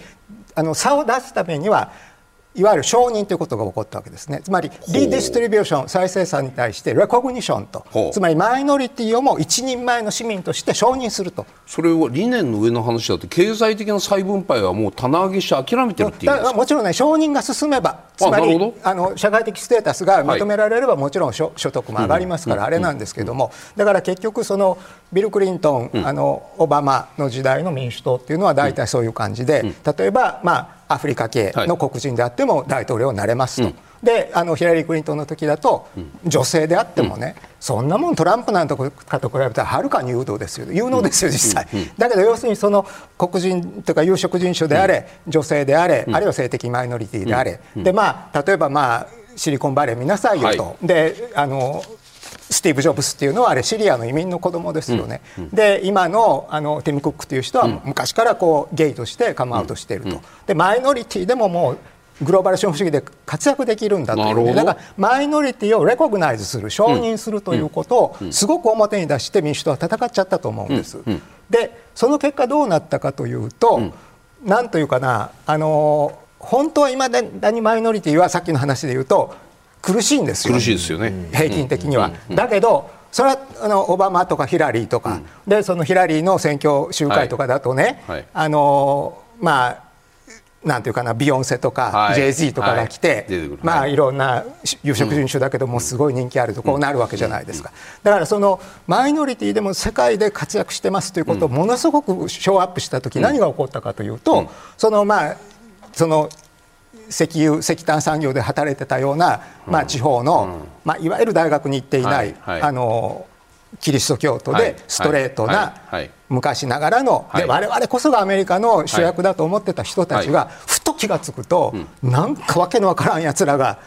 あの差を出すためにはいわゆる承認ということが起こったわけですね。つまりリディストリビューション再生産に対してレコグニションと。つまりマイノリティをも一人前の市民として承認すると。それは理念の上の話だと経済的な再分配はもう棚上げして諦めてるっていうもちろんね承認が進めばつまりあの社会的ステータスが認められれば、はい、もちろん所得も上がりますから、あれなんですけども、だから結局そのビル・クリントン、うん、あのオバマの時代の民主党っていうのは大体そういう感じで、例えばまあアフリカ系の黒人であっても大統領になれますと。であのヒラリー・クリントンの時だと、女性であってもね、そんなもんトランプなんとかと比べたらはるかに有能ですよ。有能ですよ実際、だけど要するにその黒人とか有色人種であれ、女性であれ、あるいは性的マイノリティであれ、でまあ例えばまあシリコンバレー見なさいよと、であのスティーブ・ジョブスっていうのはあれシリアの移民の子供ですよね、うんうん、で今のあのティム・クックという人は昔からこうゲイとしてカムアウトしていると、でマイノリティでももうグローバル資本主義で活躍できるんだという、ね、だからマイノリティをレコグナイズする承認するということをすごく表に出して民主党は戦っちゃったと思うんです。でその結果どうなったかというと、なんというかなあの本当はいまだにマイノリティはさっきの話で言うと苦しいんですよ。苦しいですよね。平均的には。だけどそれはあのオバマとかヒラリーとか、でそのヒラリーの選挙集会とかだとね、あのまあなんていうかなビヨンセとか、はい、JZ とかが来て、はい、まあい。ろんな有色人種だけどもすごい人気あるとこうなるわけじゃないですか、だからそのマイノリティでも世界で活躍してますということをものすごくショーアップした時何が起こったかというと、そのまあその石油石炭産業で働いてたような、まあ、地方の、まあ、いわゆる大学に行っていない、あのキリスト教徒でストレートな昔ながらので我々こそがアメリカの主役だと思ってた人たちがふと気が付くとなんかわけのわからんやつらが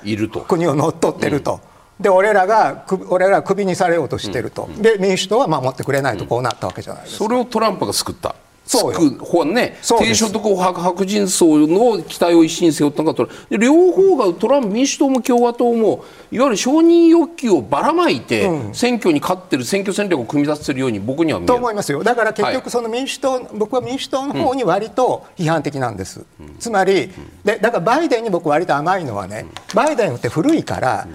国を乗っ取ってると。で俺らが俺らクビにされようとしてると、で民主党は守ってくれないとこうなったわけじゃないですか、それをトランプが救ったそうよ。ね、低所得白白人層の期待を一身に背負ったのがトランプ。両方がトランプ民主党も共和党もいわゆる承認欲求をばらまいて、うん、選挙に勝ってる選挙戦略を組み立ててるように僕には見える。と思いますよ。だから結局その民主党、はい、僕は民主党の方に割と批判的なんです、うん、つまりでだからバイデンに僕割と甘いのはね、バイデンって古いから、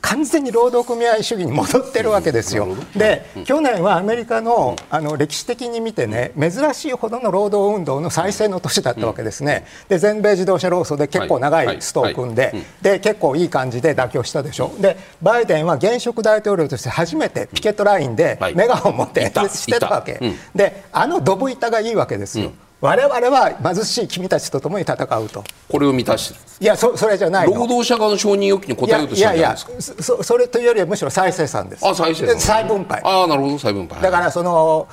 完全に労働組合主義に戻ってるわけですよ。で、去年はアメリカのあの歴史的に見てね珍しいほどの労働運動の再生の年だったわけですね。で全米自動車労組で結構長いストを組んでで結構いい感じで妥協したでしょ。でバイデンは現職大統領として初めてピケットラインでメガホンを持って演説してたわけ。であのドブ板がいいわけですよ。我々は貧しい君たちと共に戦うと。これを満たしていやそそれじゃない労働者側の承認欲求に応えようとしてるんじゃないですか？いやいやそそれというよりはむしろ再生産です。あ再生産。再分配。ああなるほど再分配。だからその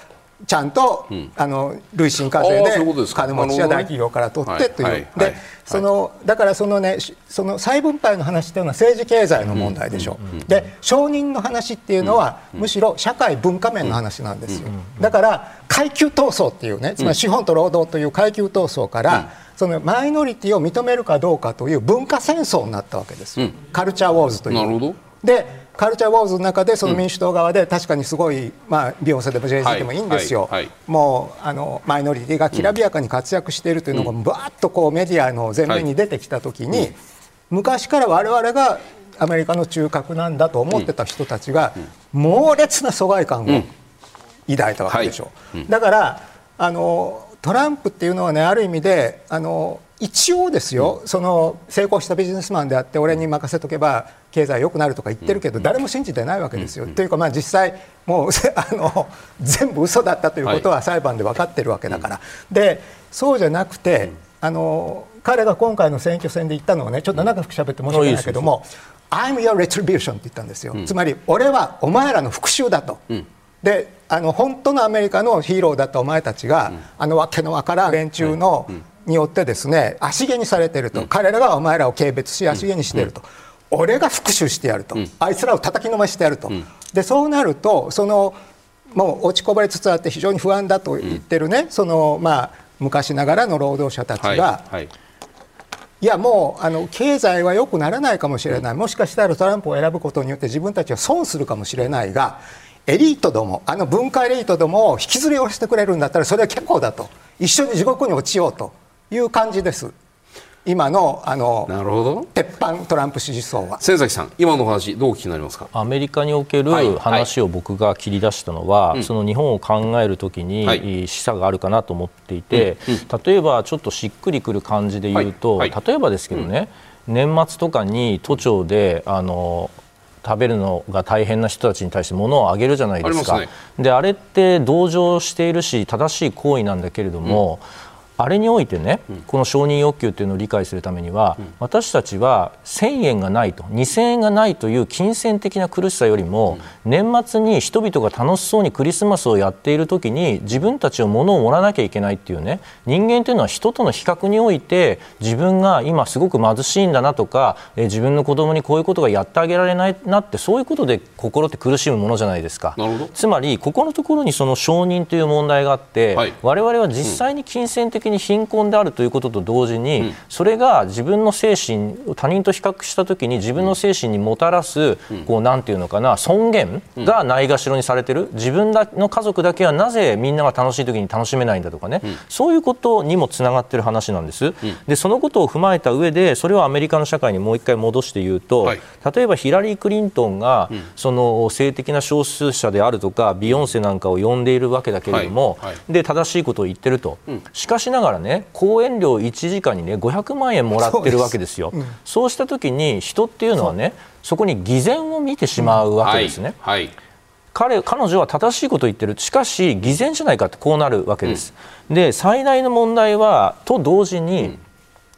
ちゃんと、うん、あの累進課税で金持ちや大企業から取ってという、はい、で、はい、そのだからそのねその再分配の話っていうのは政治経済の問題でしょ、うん、で承認の話っていうのは、うん、むしろ社会文化面の話なんですよ、だから階級闘争っていうねつまり資本と労働という階級闘争から、そのマイノリティを認めるかどうかという文化戦争になったわけです、カルチャーウォーズという。なるほど。でカルチャーウォーズの中でその民主党側で確かにすごい、まあ、ビヨンセでも JZ でもいいんですよ、はいはい、もうあのマイノリティがきらびやかに活躍しているというのがばーっとこうメディアの前面に出てきたときに、昔から我々がアメリカの中核なんだと思ってた人たちが猛烈な疎外感を抱いたわけでしょ。う。だからあのトランプっていうのはねある意味であの一応ですよ、その成功したビジネスマンであって俺に任せとけば経済良くなるとか言ってるけど、誰も信じてないわけですよ。というかまあ実際もう *laughs* あの全部嘘だったということは裁判で分かってるわけだから、でそうじゃなくて、あの彼が今回の選挙戦で言ったのはねちょっと長く喋って申し訳ないけども「I'm your retribution」って言ったんですよ、つまり俺はお前らの復讐だと。であの本当のアメリカのヒーローだったお前たちが、あのわけのわからん連中の、によってですね足毛にされてると、うん、彼らがお前らを軽蔑し足毛にしていると、うん、俺が復讐してやると、うん、あいつらを叩きのめしてやると、でそうなるとそのもう落ちこぼれつつあって非常に不安だと言ってるね、そのまあ昔ながらの労働者たちが、はいはい、いやもうあの経済は良くならないかもしれない、もしかしたらトランプを選ぶことによって自分たちは損するかもしれないがエリートどもあの文化エリートどもを引きずり下ろしてくれるんだったらそれは結構だと。一緒に地獄に落ちようという感じです。今のあのなるほど。鉄板トランプ支持層は。先崎さん、今の話、どうお聞きになりますか？アメリカにおける話を僕が切り出したのは、はいはい、その日本を考えるときに示唆があるかなと思っていて、うん。うん、例えばちょっとしっくりくる感じで言うと、はい、例えばですけどね、うん、年末とかに都庁であの食べるのが大変な人たちに対して物をあげるじゃないですか。あ、ね、であれって同情しているし正しい行為なんだけれども、あれにおいてね、この承認欲求というのを理解するためには、私たちは1000円がないと2000円がないという金銭的な苦しさよりも、年末に人々が楽しそうにクリスマスをやっている時に自分たちを物を盛らなきゃいけないっていうね人間というのは人との比較において自分が今すごく貧しいんだなとか、え自分の子供にこういうことがやってあげられないなってそういうことで心って苦しむものじゃないですか。つまりここのところにその承認という問題があって、はい、我々は実際に金銭的に貧困であるということと同時に、うん、それが自分の精神他人と比較した時に自分の精神にもたらす、うん、こうなんていうのかな尊厳がないがしろにされてる。自分の家族だけはなぜみんなが楽しい時に楽しめないんだとかね、うん、そういうことにもつながってる話なんです。でそのことを踏まえた上でそれをアメリカの社会にもう一回戻して言うと、はい、例えばヒラリー・クリントンが、その性的な少数者であるとかビヨンセなんかを呼んでいるわけだけれども、で正しいことを言ってると。しかしなながらね講演料1時間にね500万円もらってるわけですよ。そううん、そうした時に人っていうのはねそこに偽善を見てしまうわけですね。はい、はい。彼彼女は正しいことを言ってる。しかし偽善じゃないかってこうなるわけです、うん、で最大の問題はと同時に、うん、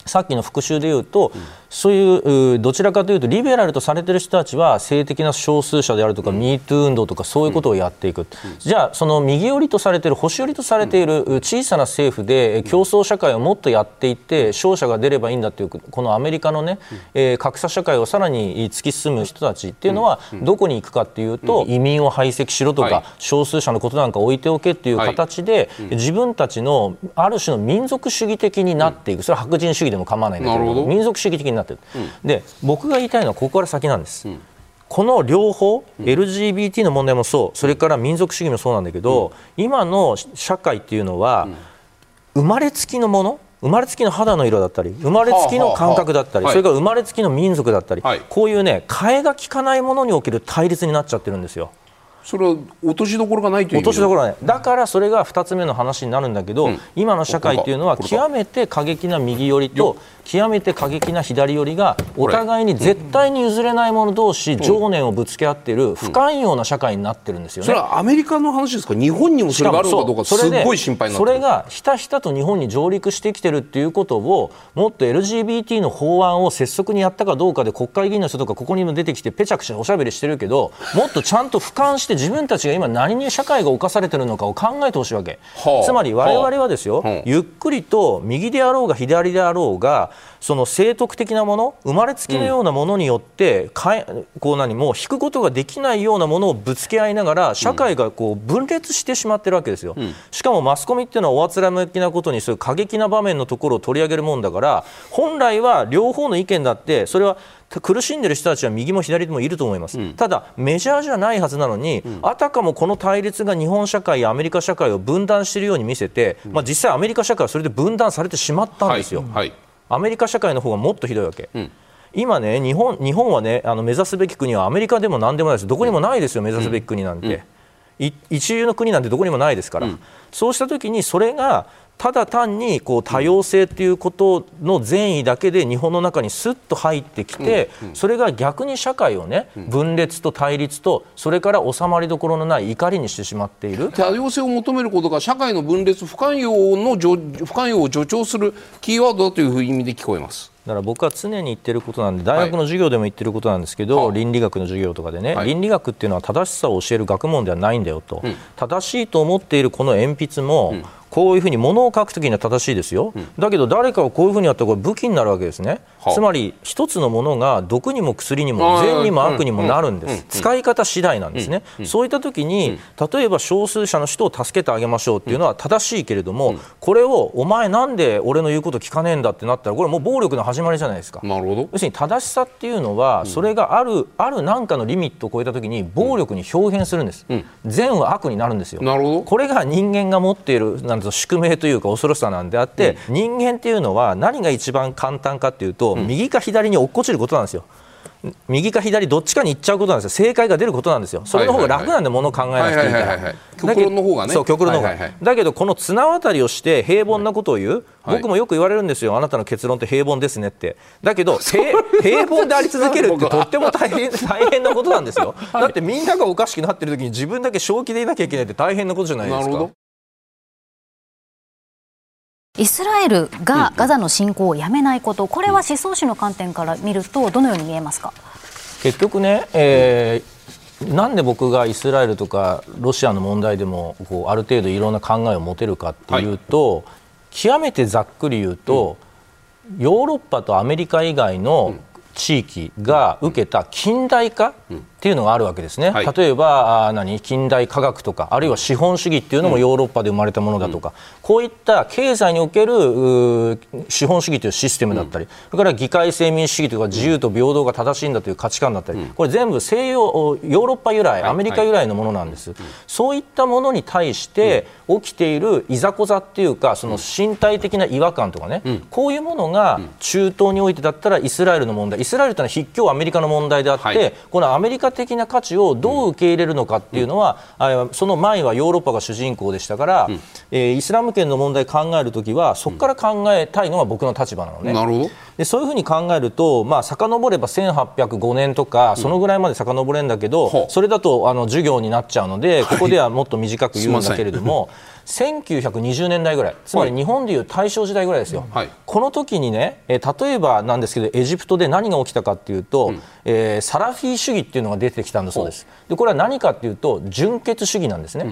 さっきの復習で言うと、うんそういうどちらかというとリベラルとされている人たちは性的な少数者であるとか、ミート運動とかそういうことをやっていく、じゃあその右寄りとされている保守寄りとされている小さな政府で競争社会をもっとやっていって勝者が出ればいいんだというこのアメリカのね、えー、格差社会をさらに突き進む人たちっていうのはどこに行くかっていうと移民を排斥しろとか少数者のことなんか置いておけっていう形で自分たちのある種の民族主義的になっていく。それは白人主義でも構わないんだけど民族主義的になってる。で僕が言いたいのはここから先なんです。うん。この両方、LGBT の問題もそう、それから民族主義もそうなんだけど、今の社会っていうのは、生まれつきのもの、生まれつきの肌の色だったり、生まれつきの感覚だったり、それから生まれつきの民族だったり、こういうね、替えが利かないものにおける対立になっちゃってるんですよ。それは落としどころがないという落としどころがない。だからそれが2つ目の話になるんだけど、うん、今の社会っていうのは極めて過激な右寄りと極めて過激な左寄りがお互いに絶対に譲れない者同士、情念をぶつけ合っている不寛容な社会になってるんですよね、それはアメリカの話ですか？日本にもそれがあるのかどう。かすごい心配それがひたひたと日本に上陸してきてるっていうことをもっと LGBT の法案を拙速にやったかどうかで国会議員の人とかここにも出てきてぺちゃくちゃおしゃべりしてるけどもっとちゃんと俯瞰して自分たちが今何に社会が侵されてるのかを考えてほしいわけ、はあ、つまり我々はですよ、はあ、ゆっくりと右であろうが左であろうがその聖徳的なもの生まれつきのようなものによって、かえこう何も引くことができないようなものをぶつけ合いながら社会がこう分裂してしまってるわけですよ、うん、しかもマスコミっていうのはおあつらむきなことにそういう過激な場面のところを取り上げるもんだから本来は両方の意見だってそれは苦しんでる人たちは右も左でもいると思います、うん、ただメジャーじゃないはずなのに、うん、あたかもこの対立が日本社会やアメリカ社会を分断しているように見せて、まあ、実際アメリカ社会はそれで分断されてしまったんですよ。はい。はいアメリカ社会の方がもっとひどいわけ。うん。今ね日本日本はねあの目指すべき国はアメリカでも何でもないです。どこにもないですよ、目指すべき国なんて、うん、一流の国なんてどこにもないですから、うん、そうした時にそれがただ単にこう多様性ということの善意だけで日本の中にすっと入ってきて、それが逆に社会をね分裂と対立とそれから収まりどころのない怒りにしてしまっている。多様性を求めることが社会の分裂不寛容の不寛容を助長するキーワードだという意味で聞こえます。だから僕は常に言ってることなんで大学の授業でも言ってることなんですけど、はい、倫理学の授業とかでね、はい、倫理学っていうのは正しさを教える学問ではないんだよと、うん、正しいと思っているこの鉛筆も、うんこういうふうに物を書くときには正しいですよ、うん、だけど誰かをこういうふうにやったらこれ武器になるわけですね、つまり一つのものが毒にも薬にも善にも悪にもなるんです、使い方次第なんですね、そういったときに例えば少数者の人を助けてあげましょうっていうのは正しいけれども、これをお前なんで俺の言うこと聞かねえんだってなったらこれもう暴力の始まりじゃないですか。なるほど。要するに正しさっていうのはそれがあるある何かのリミットを超えたときに暴力に表現するんです、善は悪になるんですよ。なるほど。これが人間が持っているなんと宿命というか恐ろしさなんであって、うん、人間っていうのは何が一番簡単かっていうと、うん、右か左に落っこちることなんですよ。右か左どっちかに行っちゃうことなんですよ。正解が出ることなんですよ。それの方が楽なんでものを考えなくていいから。極論の方がね。そう極論の方。が、だけどこの綱渡りをして平凡なことを言う、僕もよく言われるんですよ。あなたの結論って平凡ですねって。だけど *laughs* 平凡であり続けるって *laughs* とっても大変 *laughs* 大変なことなんですよ。だってみんながおかしくなってる時に自分だけ正気でいなきゃいけないって大変なことじゃないですかイスラエルがガザの侵攻をやめないこと、これは思想史の観点から見ると、どのように見えますか？結局ね、えー、なんで僕がイスラエルとかロシアの問題でもこうある程度いろんな考えを持てるかっていうと、はい、極めてざっくり言うと、うん、ヨーロッパとアメリカ以外の地域が受けた近代化っていうのがあるわけですね、はい、例えばあ何？近代科学とかあるいは資本主義っていうのもヨーロッパで生まれたものだとか、うん、こういった経済における資本主義というシステムだったり、うん、それから議会制民主主義とか自由と平等が正しいんだという価値観だったり、うん、これ全部西洋ヨーロッパ由来、アメリカ由来のものなんです、はい。はい、そういったものに対して起きているいざこざっていうかその身体的な違和感とかね、こういうものが中東においてだったらイスラエルの問題。イスラエルというのは筆教アメリカの問題であって、はい、このアメリカ的な価値をどう受け入れるのかっていうのは、うん、その前はヨーロッパが主人公でしたから、うん、えー、イスラム圏の問題を考えるときはそこから考えたいのが僕の立場なのね。なるほど。でそういうふうに考えると、まあ遡れば1805年とか、そのぐらいまで遡れるんだけど、う。ん、それだとあの授業になっちゃうので、ここではもっと短く言うんだけれども。1920年代ぐらい。つまり日本でいう大正時代ぐらいですよ、はい、この時にね、えー、例えばなんですけどエジプトで何が起きたかっていうと、うん、えー、サラフィー主義っていうのが出てきたんだそうです。でこれは何かっていうと純血主義なんですね、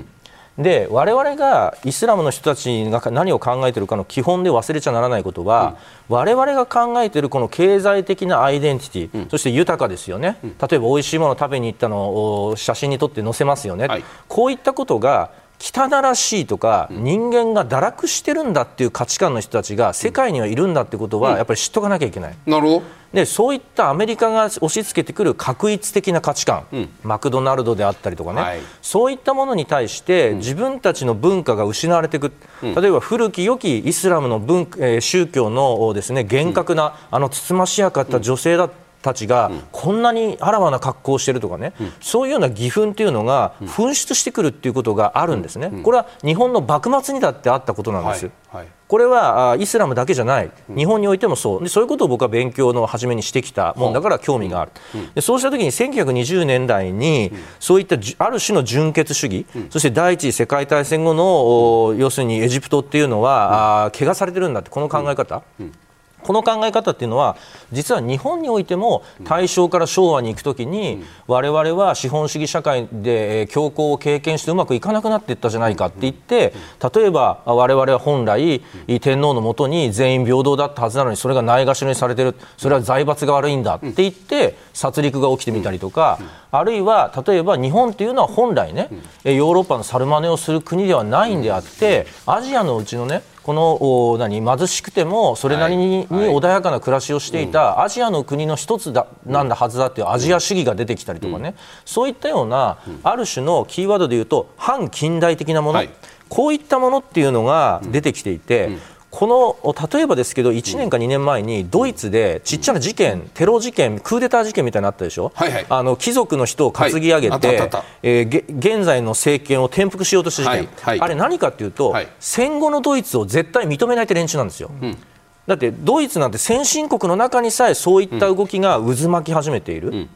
うん。で我々がイスラムの人たちが何を考えているかの基本で忘れちゃならないことは、うん、我々が考えているこの経済的なアイデンティティ、うん、そして豊かですよね、うん、例えば美味しいものを食べに行ったのを写真に撮って載せますよね、はい、こういったことが汚らしいとか、人間が堕落してるんだっていう価値観の人たちが世界にはいるんだってことは、やっぱり知っとかなきゃいけない。なるほど。でそういったアメリカが押し付けてくる確一的な価値観、うん、マクドナルドであったりとかね、はい、そういったものに対して自分たちの文化が失われていく、うん、例えば古き良きイスラムの文、えー、宗教のですね厳格な、あのつつましやかった女性だたちがこんなにあらわな格好をしているとかね、うん、そういうような義憤というのが噴出してくるっていうことがあるんですね、これは日本の幕末にだってあったことなんです。はい。はい。これはイスラムだけじゃない、日本においてもそう。でそういうことを僕は勉強の初めにしてきたもんだから興味がある、でそうした時に1920年代に、そういったある種の純血主義、そして第一次世界大戦後の、要するにエジプトっていうのは、あ汚されてるんだってこの考え方、この考え方っていうのは実は日本においても大正から昭和に行くときに我々は資本主義社会で強行を経験してうまくいかなくなっていったじゃないかって言って例えば我々は本来天皇のもとに全員平等だったはずなのにそれがないがしろにされてるそれは財閥が悪いんだって言って殺戮が起きてみたりとかあるいは例えば日本というのは本来ねヨーロッパの猿真似をする国ではないんであってアジアのうちのねこの何貧しくてもそれなりに穏やかな暮らしをしていたアジアの国の一つだなんだはずだっていうアジア主義が出てきたりとかね、そういったようなある種のキーワードで言うと反近代的なもの、こういったものっていうのが出てきていて、この例えばですけど1年か2年前にドイツでちっちゃな事件、テロ事件、クーデター事件みたいになったでしょ、はいはい、あの貴族の人を担ぎ上げて、はい、えー、現在の政権を転覆しようとした事件、はいはい、あれ何かというと、戦後のドイツを絶対認めないって連中なんですよ。うん。だってドイツなんて先進国の中にさえそういった動きが渦巻き始めている、うん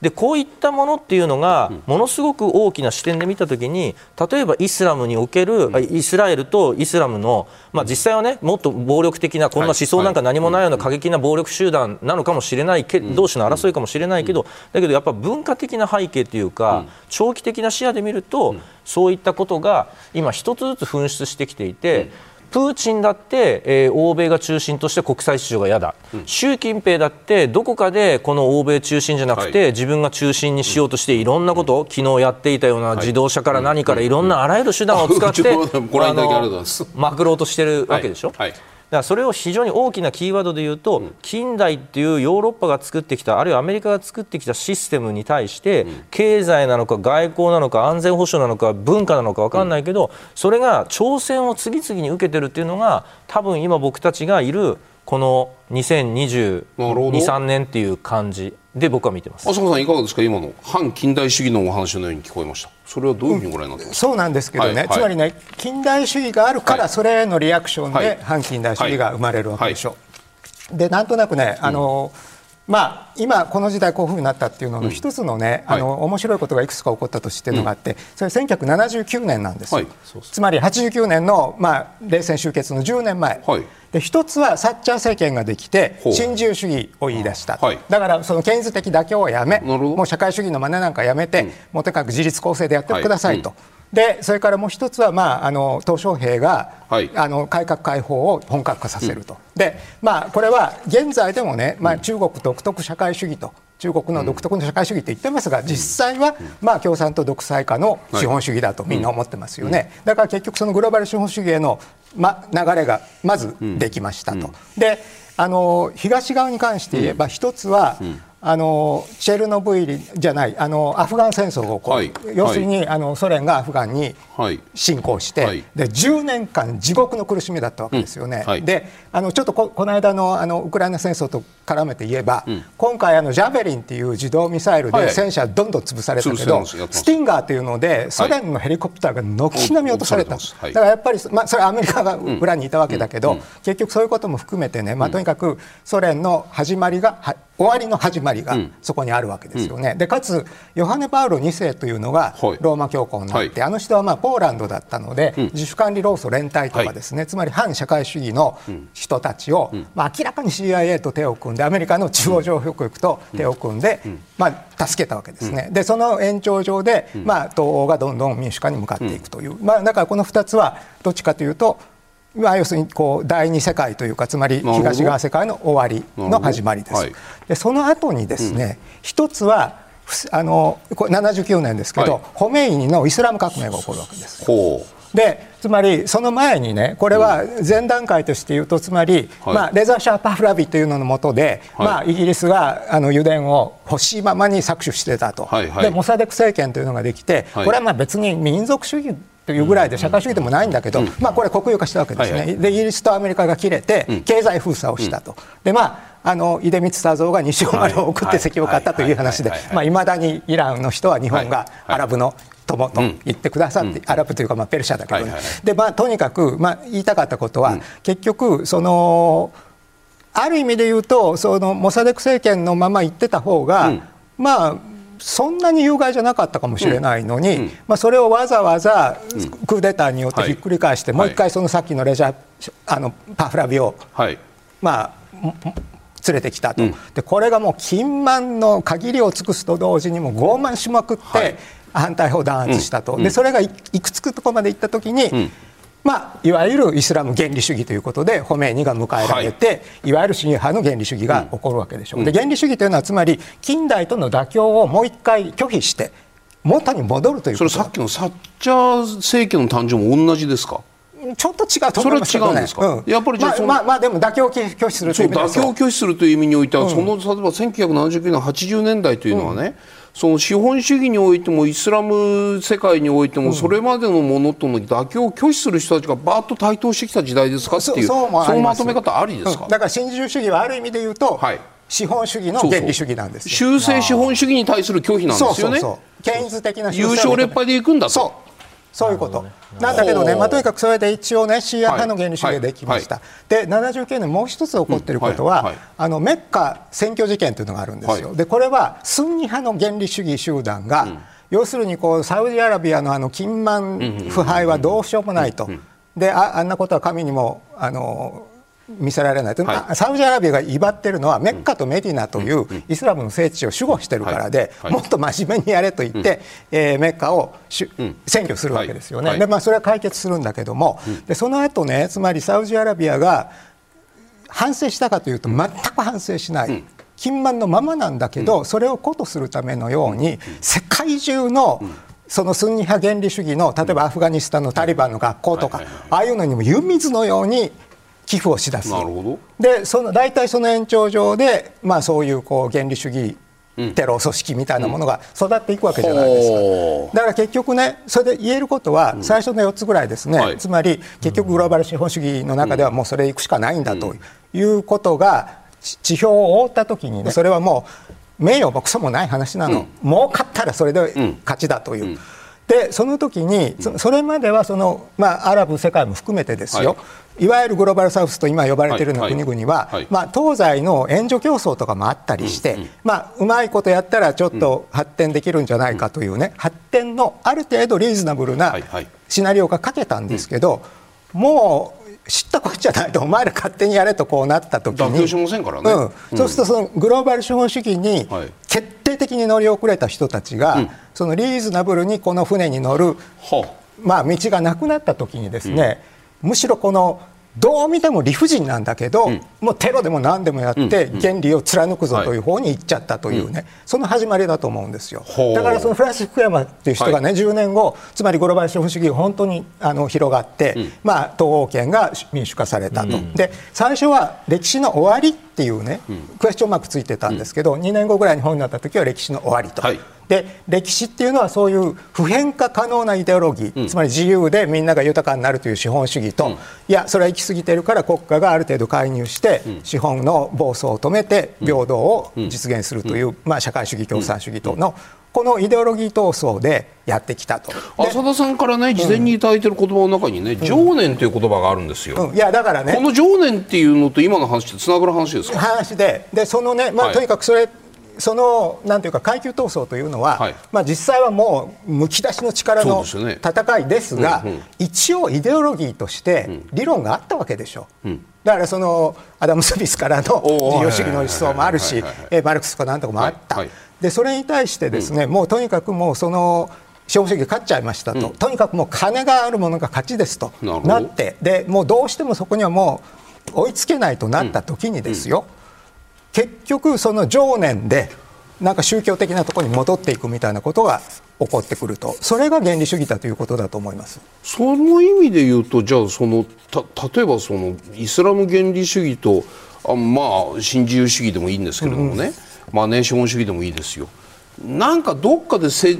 でこういったものっていうのがものすごく大きな視点で見たときに例えばイスラムにおけるイスラエルとイスラムの、まあ、実際はねもっと暴力的なこんな思想なんか何もないような過激な暴力集団なのかもしれないけ同士の争いかもしれないけどだけどやっぱ文化的な背景というか長期的な視野で見るとそういったことが今一つずつ噴出してきていて。プーチンだって、えー、欧米が中心として国際秩序が嫌だ、うん、習近平だってどこかでこの欧米中心じゃなくて、はい、自分が中心にしようとしていろんなことを、うん、昨日やっていたような自動車から何からいろんなあらゆる手段を使って、*laughs* まくろうとしてるわけでしょ？はいからそれを非常に大きなキーワードで言うと、近代っていうヨーロッパが作ってきたあるいはアメリカが作ってきたシステムに対して、経済なのか外交なのか安全保障なのか文化なのか分かんないけど、それが挑戦を次々に受けてるっていうのが多分今僕たちがいるこの2022、3年っていう感じで僕は見てます。浅香さんいかがですか？今の反近代主義のお話のように聞こえましたそれはどういうふうにご覧になってますか、うん、そうなんですけどね、はいはい、つまりね近代主義があるからそれへのリアクションで反近代主義が生まれるわけでしょ。う、はい、でなんとなくねあの、うん、まあ、今、この時代こういうふうになったっていうのの一つのね、うん、あの面白いことがいくつか起こったとしてるのがあって、それ1979年なんですよ、つまり89年の、まあ、冷戦終結の10年前、で一つはサッチャー政権ができて新自由主義を言い出した、はい、だからその権威的妥協をやめもう社会主義の真似なんかやめて、うん、もうとにかく自立構成でやってくださいと。はい。うんでそれからもう一つは、まあ、あの鄧小平が、はい、あの改革開放を本格化させると、うん、でまあ、これは現在でもね、まあ、中国独特社会主義と中国の独特の社会主義って言ってますが、実際は、まあ、共産党独裁化の資本主義だとみんな思ってますよね、だから結局、そのグローバル資本主義への、ま、流れがまずできましたと。であの東側に関して言えば、一つは、あのチェルノブイリじゃないあのアフガン戦争が起こる、はい、要するに、はい、あのソ連がアフガンに侵攻して、はい、で10年間地獄の苦しみだったわけですよね。であのちょっとここの間のあのウクライナ戦争と絡めて言えば、うん、今回あのジャベリンっていう自動ミサイルで戦車どんどん潰されたけど、はい、スティンガーというのでソ連のヘリコプターが軒並み落とされた、はい、だからやっぱり、まあ、それはアメリカが裏にいたわけだけど、うんうん、結局そういうことも含めてね、まあ、とにかくソ連の始まりが終わりの始まりがそこにあるわけですよね。でかつヨハネ・パウロ2世というのがローマ教皇になって、あの人はまあポーランドだったので、自主管理労組連帯とかですね、つまり反社会主義の人たちを、まあ、明らかに CIA と手を組んでアメリカの中央情報局と手を組んで、まあ、助けたわけですね。でその延長上で、まあ、東欧がどんどん民主化に向かっていくという、まあ、だからこの2つはどっちかというとまあ、要するにこう第二世界というかつまり東側世界の終わりの始まりです。はい、でその後にですね、うん、一つはあのこれ79年ですけど、はい、ホメイニのイスラム革命が起こるわけです。でつまりその前にねこれは前段階として言うとつまり、はい、まあ、レザーシャー・パフラビというののもとで、はい、まあ、イギリスがあの油田を欲しいままに搾取してたと、はいはい、でモサデク政権というのができて、これはまあ別に民族主義というぐらいで社会主義でもないんだけど、まあ、これ国有化したわけですね、はいはい、でイギリスとアメリカが切れて経済封鎖をしたと。でまああの出光佐三が西尾丸を送って石油を買ったという話でいまだにイランの人は日本がアラブの友と言ってくださって、アラブというか、まあ、ペルシャだけど、ねでまあ、とにかく、まあ、言いたかったことは、結局そのある意味で言うとそのモサデク政権のまま言ってた方が、まあそんなに有害じゃなかったかもしれないのに、うん。うん、まあ、それをわざわざクーデターによってひっくり返して、もう一回そのさっきのレジャーあのパフラビを、はい、まあ連れてきたと、うん、でこれがもう金満の限りを尽くすと同時にも傲慢しまくって、反対派を弾圧したと、でそれがいくつくとこまで行った時に、まあ、いわゆるイスラム原理主義ということでホメイニが迎えられて、はい、いわゆるシー派の原理主義が起こるわけでしょう、うん、で原理主義というのはつまり近代との妥協をもう一回拒否して元に戻るというそれさっきのサッチャー政権の誕生も同じですか？ちょっと違うと思いますけど、ね、それは違うんですか、うん、やっぱりまあ、まあまあでも妥協を拒否するという意味で妥協を拒否するという意味においては、うん、その例えば1979年80年代というのはね、うんその資本主義においてもイスラム世界においてもそれまでのものとの妥協を拒否する人たちがばーっと台頭してきた時代ですかっていうそのまとめ方ありですか、うん、だから新自由主義はある意味で言うと、はい、資本主義の原理主義なんです修正資本主義に対する拒否なんですよね。そうそうそう。的な優勝劣敗でいくんだと。そういうこと。なんだけどね、まあ、とにかくそれで一応ね、シーア派の原理主義ができました。で、79年、もう一つ起こっていることは、あのメッカ選挙事件というのがあるんですよ。で、これはスンニ派の原理主義集団が、要するにこうサウジアラビアのあの金満腐敗はどうしようもないと。でああんなことは神にもあの見せられない。と、はい、サウジアラビアが威張ってるのはメッカとメディナというイスラムの聖地を守護してるからで、もっと真面目にやれと言って、えー、メッカを占拠するわけですよね、でまあ、それは解決するんだけども、でその後ねつまりサウジアラビアが反省したかというと全く反省しない。金満のままなんだけど、それをことするためのように、世界中のそのスンニ派原理主義の例えばアフガニスタンのタリバンの学校とか、ああいうのにも湯水のように寄付をしだす。でその大体その延長上で、まあ、そういうこう原理主義テロ組織みたいなものが育っていくわけじゃないですか、う。ん、だから結局ねそれで言えることは最初の4つぐらいですね、うんはい、つまり結局グローバル資本主義の中ではもうそれいくしかないんだということが地表を覆った時にねそれはもう名誉もクソもない話なの、うん、儲かったらそれで勝ちだという。でその時にそれまではその、まあ、アラブ世界も含めてですよ、はい、いわゆるグローバルサウスと今呼ばれているような国々は、はい。はい、まあ、東西の援助競争とかもあったりして、うん。うん、まあ、うまいことやったらちょっと発展できるんじゃないかというね、発展のある程度リーズナブルなシナリオが書けたんですけど、もう知ったこっちゃないとお前ら勝手にやれとこうなった時に、そうするとそのグローバル資本主義に決定的に乗り遅れた人たちが、うん、そのリーズナブルにこの船に乗る、まあ、道がなくなった時にですね、うん、むしろこのどう見ても理不尽なんだけど、うん、もうテロでも何でもやって原理を貫くぞという方に行っちゃったというね、はい、その始まりだと思うんですよ。だからそのフランシス・福山っていう人がね、はい、10年後つまりグローバル資本主義が本当にあの広がって、うん、まあ、東欧圏が民主化されたと、うん、で最初は歴史の終わりっていうね、クエスチョンマークついてたんですけど、2年後ぐらいに本になった時は歴史の終わりと。はいで歴史っていうのはそういう普遍化可能なイデオロギー、うん、つまり自由でみんなが豊かになるという資本主義と、うん、いやそれは行き過ぎてるから国家がある程度介入して、うん、資本の暴走を止めて平等を実現するという、まあ、社会主義共産主義との、このイデオロギー闘争でやってきたと。浅田さんからね事前にいただいてる言葉の中にね、情念という言葉があるんですよ、いやだからね。この情念っていうのと今の話ってつながる話ですか？話ででそのね、まあ、とにかくそれそのなんていうか階級闘争というのは、はい、まあ、実際はもうむき出しの力の戦いですが、ねうんうん、一応イデオロギーとして理論があったわけでしょ。う。ん、だからそのアダム・スミスからの自由主義の思想もあるしマルクスとかなんとかもあった、はいはい、でそれに対してですね、うん、もうとにかくもうその資本主義勝っちゃいましたと、うん、とにかくもう金があるものが勝ちですとなって。でもうどうしてもそこにはもう追いつけないとなった時にですよ、結局その情念でなんか宗教的なところに戻っていくみたいなことが起こってくるとそれが原理主義だということだと思います。その意味で言うとじゃあそのた例えばそのイスラム原理主義とあまあ新自由主義でもいいんですけれどもね、うん、まあね資本主義でもいいですよ。なんかどっかで折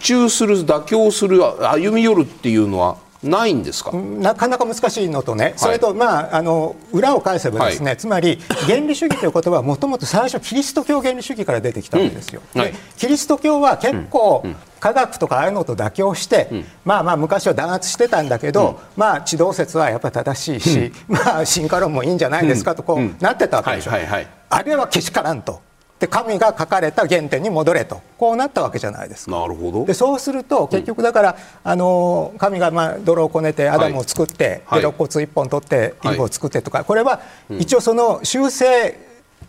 衷する妥協する歩み寄るっていうのはないんですか？なかなか難しいのとね、それと、まあ、あの裏を返せばですね、はい、つまり原理主義という言葉はもともと最初キリスト教原理主義から出てきたわけですよ。うんはい、キリスト教は結構、うん、科学とかああいうのと妥協して、うん、まあまあ昔は弾圧してたんだけど、まあ地動説はやっぱり正しいし、まあ進化論もいいんじゃないですかとこうなってたわけでしょ。あれはけしからんと。で神が書かれた原点に戻れと。こうなったわけじゃないですか。なるほど。でそうすると結局だから、うん、あの神がまあ泥をこねてアダムを作って、はい、で肋骨一本取ってイブを作ってとか、これは一応その修正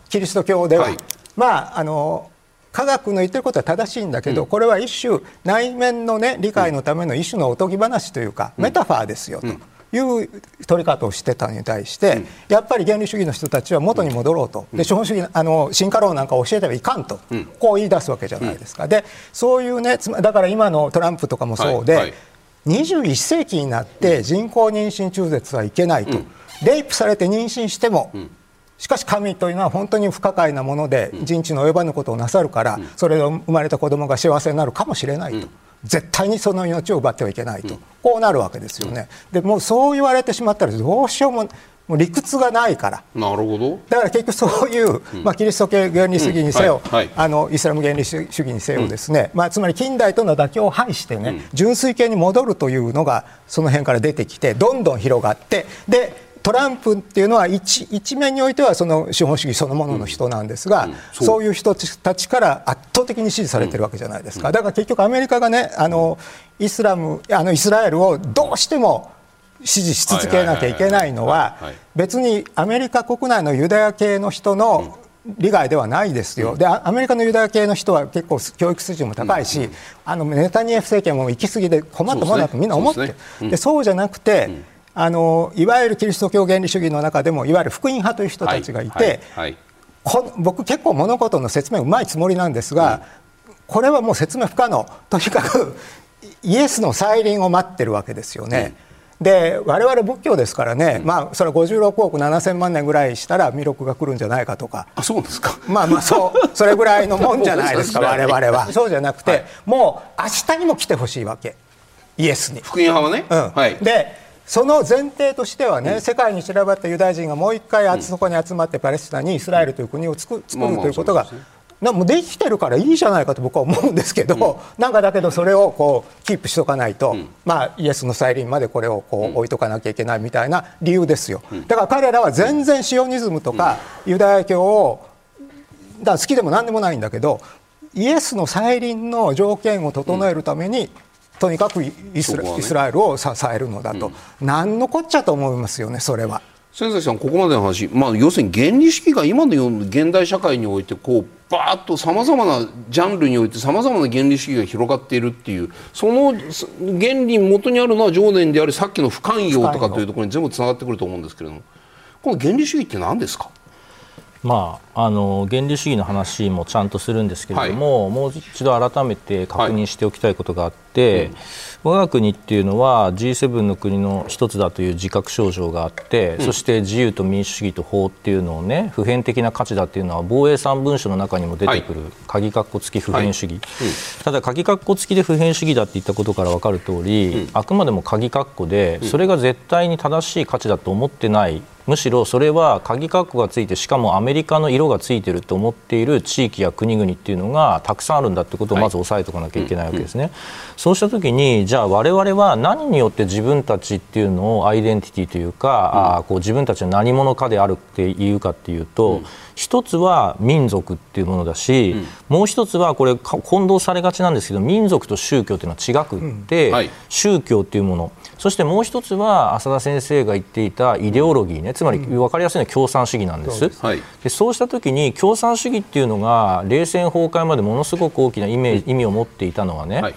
キリスト教では、はい、まああの科学の言ってることは正しいんだけど、うん、これは一種内面のね理解のための一種のおとぎ話というか、メタファーですよと。いう取り方をしてたのに対して、うん、やっぱり原理主義の人たちは元に戻ろうと、うん、で資本主義あの進化論なんか教えてはいかんと、うん、こう言い出すわけじゃないですか、でそういうねだから今のトランプとかもそうで、はい。はい、21世紀になって人工妊娠中絶はいけないと、レイプされて妊娠しても、しかし神というのは本当に不可解なもので人知の及ばぬことをなさるからそれで生まれた子供が幸せになるかもしれないと。絶対にその命を奪ってはいけないと、こうなるわけですよね。でもうそう言われてしまったらどうしようももう理屈がないから。なるほど。だから結局そういう、まあ、キリスト教原理主義にせよ、あのイスラム原理主義にせよですね、まあ、つまり近代との妥協を排してね、純粋系に戻るというのがその辺から出てきてどんどん広がってでトランプっていうのは一一面においてはその資本主義そのものの人なんですが、うんうん、そう。そういう人たちから圧倒的に支持されてるわけじゃないですか、だから結局アメリカがねあのイスラムあのイスラエルをどうしても支持し続けなきゃいけないのは別にアメリカ国内のユダヤ系の人の利害ではないですよ、でアメリカのユダヤ系の人は結構教育水準も高いし、うん、あのネタニヤフ政権も行き過ぎで困ったものだとみんな思ってる、そう、で、そうじゃなくて、あのいわゆるキリスト教原理主義の中でもいわゆる福音派という人たちがいて、はいはい、僕結構物事の説明うまいつもりなんですが、うん、これはもう説明不可能。とにかくイエスの再臨を待ってるわけですよね。うん、で我々仏教ですからね、うん、まあ、それは56億7000万年ぐらいしたら弥勒が来るんじゃないかとか。あそうですか。まあまあそうそれぐらいのもんじゃないですか *laughs* 我々は。そうじゃなくて、はい、もう明日にも来てほしいわけ。イエスに。福音派はね、うん。はい、でその前提としてはね、うん、世界に散らばったユダヤ人がもう一回あそこに集まってパレスチナにイスラエルという国を作るということが、なもうできてるからいいじゃないかと僕は思うんですけど、うん、なんかだけどそれをこうキープしとかないと、うん、まあ、イエスの再臨までこれをこう置いとかなきゃいけないみたいな理由ですよ、だから彼らは全然シオニズムとかユダヤ教をだ好きでも何でもないんだけどイエスの再臨の条件を整えるために、とにかくイスラ,、イスラエルを支えるのだと、うん、何のこっちゃと思いますよねそれは。先生さんここまでの話、まあ、要するに原理式が今のような現代社会においてこうバーッとさまざまなジャンルにおいてさまざまな原理主義が広がっているっていうその原理に元にあるのは常念でありさっきの不寛容とかというところに全部つながってくると思うんですけれども。この原理主義って何ですか？まあ、あの原理主義の話もちゃんとするんですけれども、はい、もう一度改めて確認しておきたいことがあって、我が国っていうのは G7 の国の一つだという自覚症状があって、うん、そして自由と民主主義と法っていうのをね普遍的な価値だっていうのは防衛三文書の中にも出てくる、はい、鍵括弧付き普遍主義、はいうん、ただ鍵括弧付きで普遍主義だって言ったことから分かる通り、あくまでも鍵括弧でそれが絶対に正しい価値だと思ってない。むしろそれは鍵括弧がついてしかもアメリカの色がついていると思っている地域や国々っていうのがたくさんあるんだってことをまず押さえておかなきゃいけないわけですね。はいうん。うん、そうした時にじゃあ我々は何によって自分たちっていうのをアイデンティティというか、うん、あこう自分たちは何者かであるっていうかっていうと、うん。一つは民族っていうものだし、うん、もう一つはこれ混同されがちなんですけど民族と宗教っていうのは違くって、うん。はい、宗教っていうもの。そしてもう一つは浅田先生が言っていたイデオロギーねつまり分かりやすいのは共産主義なんです。そうで、はい、そうした時に共産主義っていうのが冷戦崩壊までものすごく大きな意味意味を持っていたのはね、はい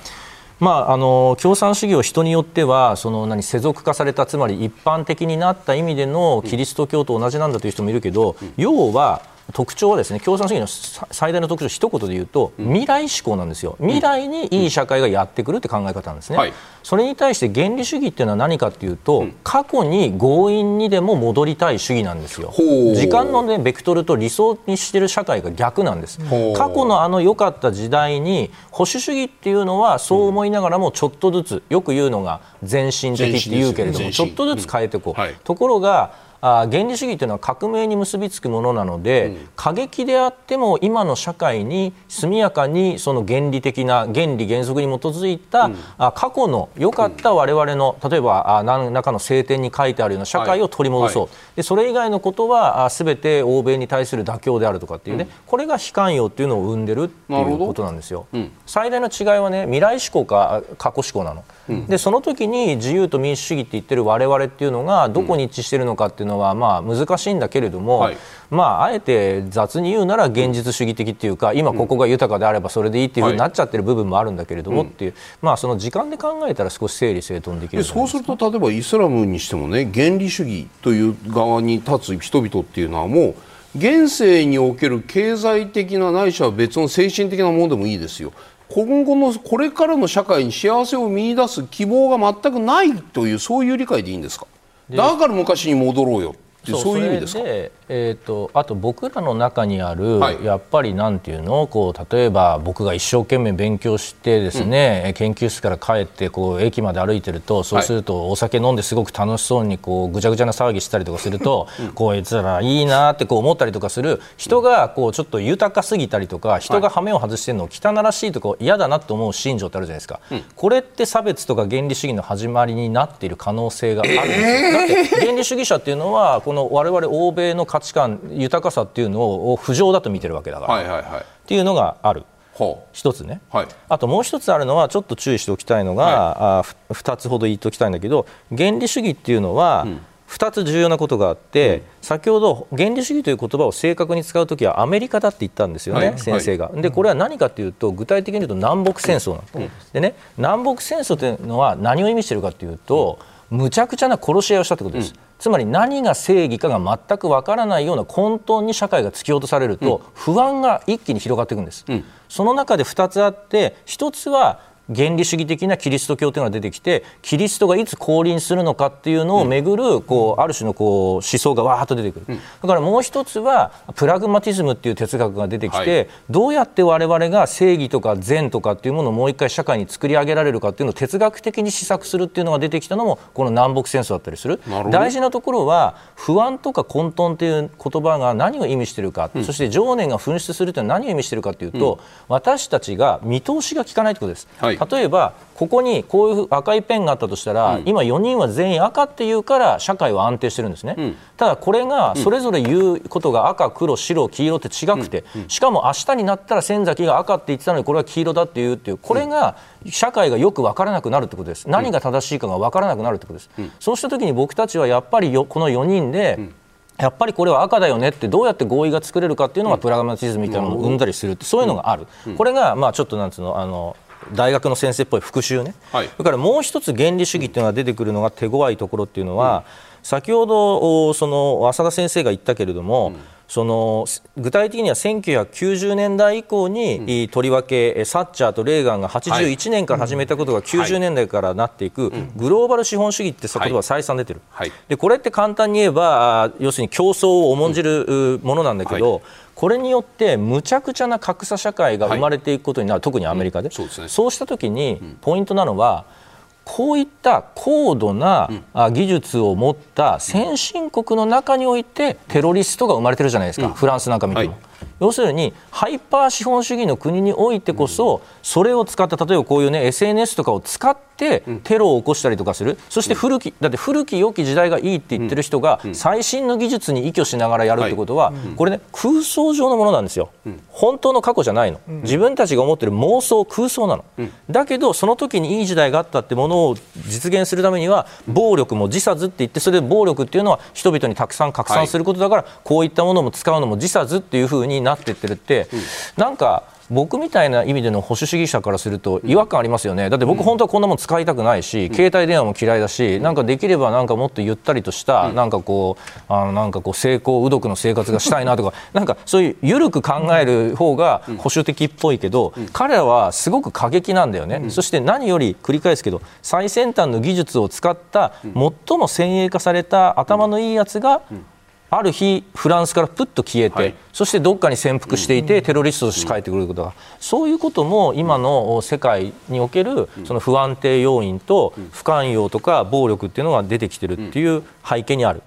まあ、あの共産主義を人によってはその何世俗化されたつまり一般的になった意味でのキリスト教と同じなんだという人もいるけど、要は特徴はですね共産主義の最大の特徴一言で言うと、未来志向なんですよ。未来にいい社会がやってくるって考え方なんですね、はい、それに対して原理主義っていうのは何かっていうと、過去に強引にでも戻りたい主義なんですよ。時間のねベクトルと理想にしてる社会が逆なんです。過去のあの良かった時代に保守主義っていうのはそう思いながらもちょっとずつよく言うのが前進的って言うけれどもちょっとずつ変えていこう、はい、ところがあ原理主義というのは革命に結びつくものなので、うん、過激であっても今の社会に速やかにその原理的な原理原則に基づいた、うん、あ過去の良かった我々の例えばあ何らかの聖典に書いてあるような社会を取り戻そう、はい。はい、でそれ以外のことはすべて欧米に対する妥協であるとかっていうね、うん、これが非寛容っていうのを生んでるっていうことなんですよ。最大の違いはね未来志向か過去志向なの。でその時に自由と民主主義って言ってる我々っていうのがどこに一致しているのかっていうのはまあ難しいんだけれども、はい、まああえて雑に言うなら現実主義的っていうか今ここが豊かであればそれでいいっていうふうになっちゃってる部分もあるんだけれどもっていう、まあその時間で考えたら少し整理整頓できるそうすると例えばイスラムにしてもね原理主義という側に立つ人々っていうのはもう現世における経済的なないしは別の精神的なものでもいいですよ今後のこれからの社会に幸せを見出す希望が全くないというそういう理解でいいんですか？だから昔に戻ろうよそういう意味ですか？えーと、あと僕らの中にある、はい、やっぱりなんていうの？こう例えば僕が一生懸命勉強してですね、うん、研究室から帰ってこう駅まで歩いてるとそうするとお酒飲んですごく楽しそうにこうぐちゃぐちゃな騒ぎしたりとかすると、うん、こいつらいいなってこう思ったりとかする。人がこうちょっと豊かすぎたりとか人が羽目を外してるのを汚らしいとか嫌だなと思う心情ってあるじゃないですか、うん、これって差別とか原理主義の始まりになっている可能性があるんですよ。だって原理主義者っていうのはこの我々欧米の価値観豊かさっていうのを不浄だと見てるわけだから、はいはいはい、っていうのがある。一つね、はい、あともう一つあるのはちょっと注意しておきたいのが、はい、あ2つほど言っておきたいんだけど原理主義っていうのは、うん。2つ重要なことがあって、うん、先ほど原理主義という言葉を正確に使うときはアメリカだって言ったんですよね、はい、先生が。でこれは何かというと具体的に言うと南北戦争なの、うん、でね南北戦争というのは何を意味しているかというと、むちゃくちゃな殺し合いをしたってことです。つまり何が正義かが全くわからないような混沌に社会が突き落とされると不安が一気に広がっていくんです、うん、その中で2つあって1つは原理主義的なキリスト教というのが出てきてキリストがいつ降臨するのかっていうのをめぐるこうある種のこう思想がわーっと出てくる、だからもう一つはプラグマティズムっていう哲学が出てきて、どうやって我々が正義とか善とかっていうものをもう一回社会に作り上げられるかっていうのを哲学的に施策するっていうのが出てきたのもこの南北戦争だったりする。大事なところは不安とか混沌っていう言葉が何を意味しているか、そして情念が噴出するというのは何を意味しているかというと、私たちが見通しが効かないということです。はい例えばここにこういう赤いペンがあったとしたら、うん、今4人は全員赤っていうから社会は安定してるんですね、うん、ただこれがそれぞれ言うことが赤黒白黄色って違くて、うん、しかも明日になったら仙崎が赤って言ってたのにこれは黄色だっていうっていうこれが社会がよく分からなくなるってことです。何が正しいかが分からなくなるってことです、そうした時に僕たちはやっぱりこの4人で、やっぱりこれは赤だよねってどうやって合意が作れるかっていうのがプラグマティズムみたいなものを生んだりするってそういうのがある、これがまあちょっとなんつうのあの大学の先生っぽい復習ね、はい、それからもう一つ原理主義っていうのが出てくるのが手強いところっていうのは、うん、先ほどその浅田先生が言ったけれども、うん。その具体的には1990年代以降に、うん、とりわけサッチャーとレーガンが81年から始めたことが90年代からなっていく、グローバル資本主義って言葉は再三出てる、はい、でこれって簡単に言えば要するに競争を重んじるものなんだけど、はいこれによってむちゃくちゃな格差社会が生まれていくことになる、はい、特にアメリカで、うん。そうでね、そうした時にポイントなのは、こういった高度な技術を持った先進国の中においてテロリストが生まれてるじゃないですか、フランスなんか見ても。はい要するにハイパー資本主義の国においてこそそれを使った例えばこういうね SNS とかを使ってテロを起こしたりとかする。そして古きだって古き良き時代がいいって言ってる人が最新の技術に依拠しながらやるってことはこれね空想上のものなんですよ。本当の過去じゃないの。自分たちが思ってる妄想空想なの。だけどその時にいい時代があったってものを実現するためには暴力も自殺って言ってそれで暴力っていうのは人々にたくさん拡散することだからこういったものも使うのも自殺っていうふうにななっていってるって、うん、なんか僕みたいな意味での保守主義者からすると違和感ありますよね、だって僕、本当はこんなもん使いたくないし、うん、携帯電話も嫌いだし、なんかできればなんかもっとゆったりとした、なんかこう、あのなんかこう成功、うどくの生活がしたいなとか、なんかそういう緩く考える方が保守的っぽいけど、彼らはすごく過激なんだよね、そして何より繰り返すけど、最先端の技術を使った、最も先鋭化された頭のいいやつが、ある日、フランスからぷっと消えて、はい、そしてどっかに潜伏していて、テロリストとして帰ってくることが、そういうことも今の世界におけるその不安定要因と不寛容とか暴力っていうのが出てきてるっていう背景にある。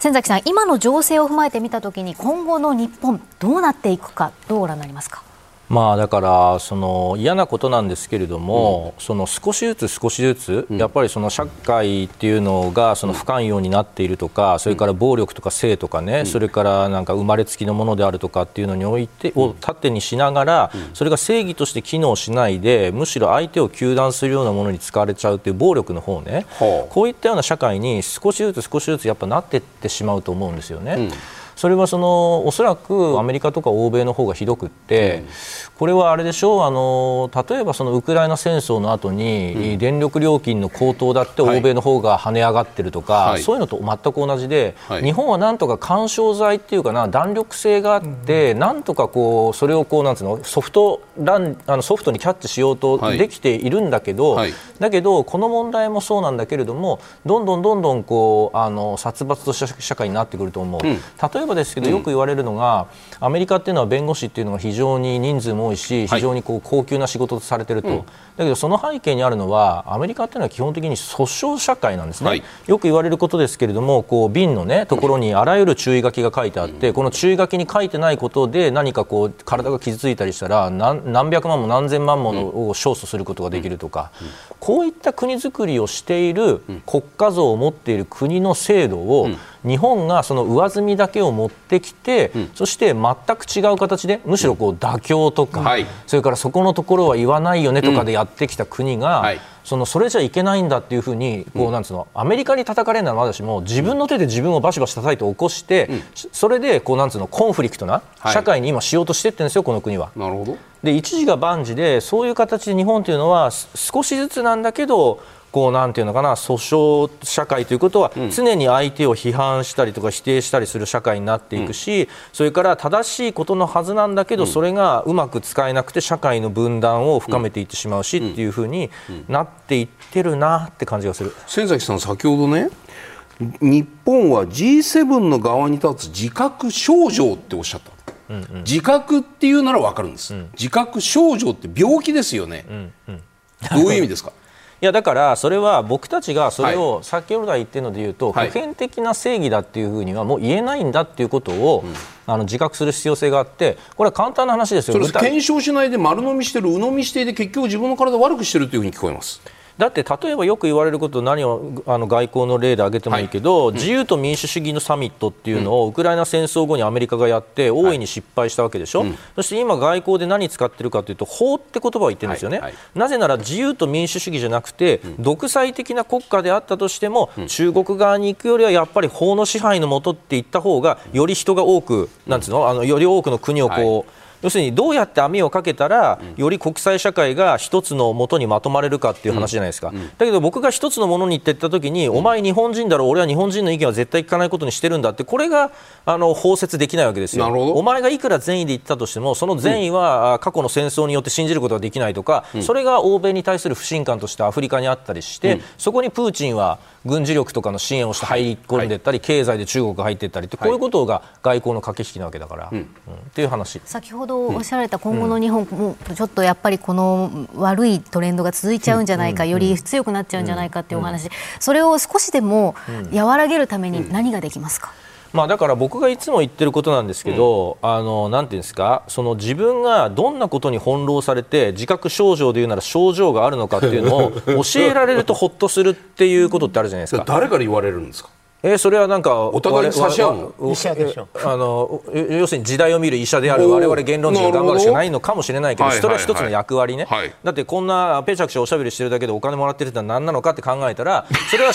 千崎さん、今の情勢を踏まえてみたときに、今後の日本、どうなっていくか、どうご覧になりますか？まあ、だからその嫌なことなんですけれども、うん、その少しずつ少しずつ、やっぱりその社会っていうのがその不寛容になっているとか、それから暴力とか性とかね、それからなんか生まれつきのものであるとかっていうのにおいて、を盾にしながら、それが正義として機能しないでむしろ相手を糾弾するようなものに使われちゃうっていう暴力の方ね、こういったような社会に少しずつ少しずつやっぱなっていってしまうと思うんですよね。それはそのおそらくアメリカとか欧米の方がひどくって、うん、これはあれでしょうあの例えばそのウクライナ戦争の後に、電力料金の高騰だって欧米の方が跳ね上がってるとか、はい、そういうのと全く同じで、はい、日本はなんとか干渉剤っていうかな弾力性があって、うん、なんとかこうそれをこうなんつうのソフトランあのソフトにキャッチしようとできているんだけど、はい、だけどこの問題もそうなんだけれどもどんどんどんどんこうあの殺伐とした社会になってくると思う。うん、例えばですけどよく言われるのが、アメリカっていうのは弁護士っていうのが非常に人数も多いし非常にこう高級な仕事とされてると、はい、だけどその背景にあるのはアメリカっていうのは基本的に訴訟社会なんですね、はい、よく言われることですけれどもこう瓶の、ね、ところにあらゆる注意書きが書いてあって、この注意書きに書いてないことで何かこう体が傷ついたりしたら何百万も何千万ものを勝訴することができるとか、こういった国づくりをしている国家像を持っている国の制度を、日本がその上積みだけを持ってきて、うん、そして全く違う形でむしろこう妥協とか、うんはい、それからそこのところは言わないよねとかでやってきた国が、はい、そのそれじゃいけないんだっていうふうにこうなんつうのアメリカに叩かれるのはまだしも自分の手で自分をバシバシ叩いて起こして、それでこうなんつうのコンフリクトな社会に今しようとしてってるんですよ、この国は。なるほど。で一時が万事でそういう形で日本というのは少しずつなんだけどこうなんていうのかな訴訟社会ということは、常に相手を批判したりとか否定したりする社会になっていくし、それから正しいことのはずなんだけど、それがうまく使えなくて社会の分断を深めていってしまうし、っていうふうになっていってるなって感じがする。先崎さん先ほどね日本は G7 の側に立つ自覚症状っておっしゃった。うんうん、自覚っていうなら分かるんです、うん、自覚症状って病気ですよね、うんうん、どういう意味ですか？いやだからそれは僕たちがそれを先ほど言ってるので言うと、普遍的な正義だっていうふうにはもう言えないん。だっていうことを、あの自覚する必要性があってこれは簡単な話ですよ。検証しないで丸飲みしてる鵜呑みしていて結局自分の体を悪くしてるというふうに聞こえます。だって例えばよく言われること何をあの外交の例で挙げてもいいけど、はい、自由と民主主義のサミットっていうのを、ウクライナ戦争後にアメリカがやって大いに失敗したわけでしょ、はい、そして今、外交で何使ってるかというと法って言葉を言ってるんですよね、はい、なぜなら自由と民主主義じゃなくて、うん、独裁的な国家であったとしても、うん、中国側に行くよりはやっぱり法の支配のもとって言った方がより人が多くなんつうの？あのより多くの国をこう、要するにどうやって網をかけたら、より国際社会が一つのもとにまとまれるかっていう話じゃないですか、だけど僕が一つのものにって言った時に、お前日本人だろ俺は日本人の意見は絶対聞かないことにしてるんだってこれがあの包摂できないわけですよ。お前がいくら善意で言ったとしてもその善意は過去の戦争によって信じることができないとか、それが欧米に対する不信感としてアフリカにあったりして、そこにプーチンは軍事力とかの支援をして入り込んでい。ったり、経済で中国が入っていったりってこういうことが外交の駆け引きなわけだから、うん。っていう話。先ほどおっしゃられた今後の日本もちょっとやっぱりこの悪いトレンドが続いちゃうんじゃないか、より強くなっちゃうんじゃないかっていうお話、それを少しでも和らげるために何ができますか、まあ、だから僕がいつも言ってることなんですけど、うん、あのなんていうんですか？その自分がどんなことに翻弄されて自覚症状でいうなら症状があるのかっていうのを教えられるとほっとするっていうことってあるじゃないですか。誰から言われるんですか？えー、それはなんかお互い差し合うの？医者でしょ。あの要するに時代を見る医者である我々言論人が頑張るしかないのかもしれないけどそれは一つの役割ね、はい、だってこんなペチャクチャおしゃべりしてるだけでお金もらってるってのは何なのかって考えたらそれは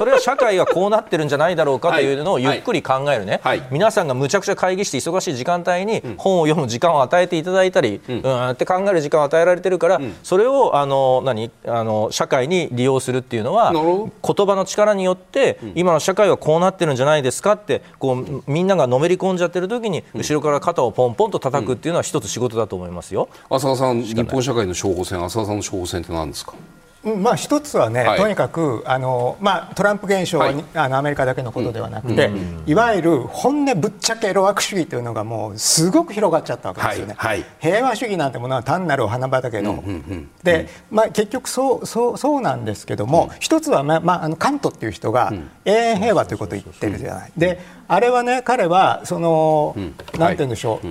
それは社会がこうなってるんじゃないだろうかというのをゆっくり考えるね、はい。はい、皆さんがむちゃくちゃ会議して忙しい時間帯に本を読む時間を与えていただいたり、うん、うんって考える時間を与えられてるから、うん、それをあの何？あの社会に利用するっていうのは言葉の力によって今の社会はこうなってるんじゃないないですかってこうみんながのめり込んじゃってる時に後ろから肩をポンポンと叩くっていうのは一つ仕事だと思いますよ。浅田さん日本社会の処方箋浅田さんの処方箋って何ですか？まあ、一つはね、はい、とにかくあの、まあ、トランプ現象は、はい、あのアメリカだけのことではなくて、うん、いわゆる本音ぶっちゃけエロワーク主義というのがもうすごく広がっちゃったわけですよね、はい、平和主義なんてものは単なるお花畑の、うんうんうん、で、まあ、結局そうそうそうなんですけども、うん、一つは、ままあ、あのカントっていう人が永遠平和ということを言ってるじゃない。であれはね彼はその、なんて言うんでしょう、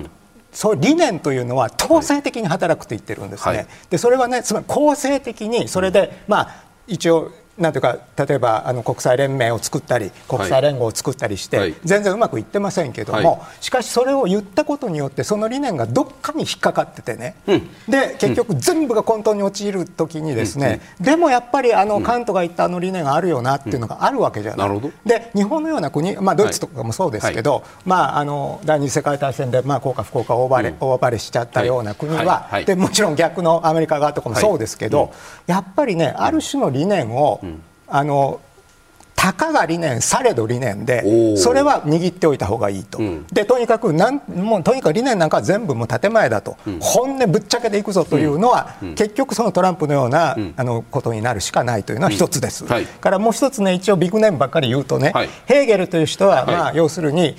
そう理念というのは統制的に働くと言ってるんですね、はい、でそれはねつまり公正的にそれで、まあ一応なんていうか例えばあの国際連盟を作ったり国際連合を作ったりして、はい、全然うまくいってませんけども、はい、しかしそれを言ったことによってその理念がどっかに引っかかっててね、うん、で結局全部が混沌に陥る時にですね、うん、でもやっぱりあの、カントが言ったあの理念があるよなっていうのがあるわけじゃない。で日本のような国、まあ、ドイツとかもそうですけど、はい、まあ、あの第二次世界大戦で、まあ、効果不効果大暴れ,、大暴れしちゃったような国は、でもちろん逆のアメリカ側とかもそうですけど、やっぱりねある種の理念を、あのたかが理念されど理念でそれは握っておいた方がいいと、うん、でとにかくなんもうとにかく理念なんかは全部もう建前だと、うん、本音ぶっちゃけていくぞというのは、うん、結局そのトランプのような、あのことになるしかないというのは一つです、はい、からもう一つね一応ビッグネームばっかり言うとね、はい、ヘーゲルという人は、まあ、要するに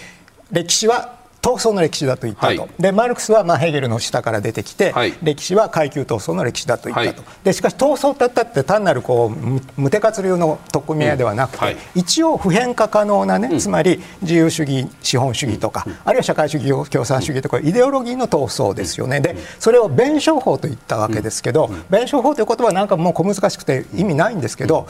歴史は闘争の歴史だと言ったと、はい、でマルクスはまあヘーゲルの下から出てきて、はい、歴史は階級闘争の歴史だと言ったと、はい、でしかし闘争ってったって単なるこう無手活流の取っ組み合いではなくて、うん、一応普遍化可能なね、うん、つまり自由主義資本主義とか、うん、あるいは社会主義共産主義とかイデオロギーの闘争ですよね。でそれを弁証法と言ったわけですけど、弁証法という言葉はなんかもう小難しくて意味ないんですけど、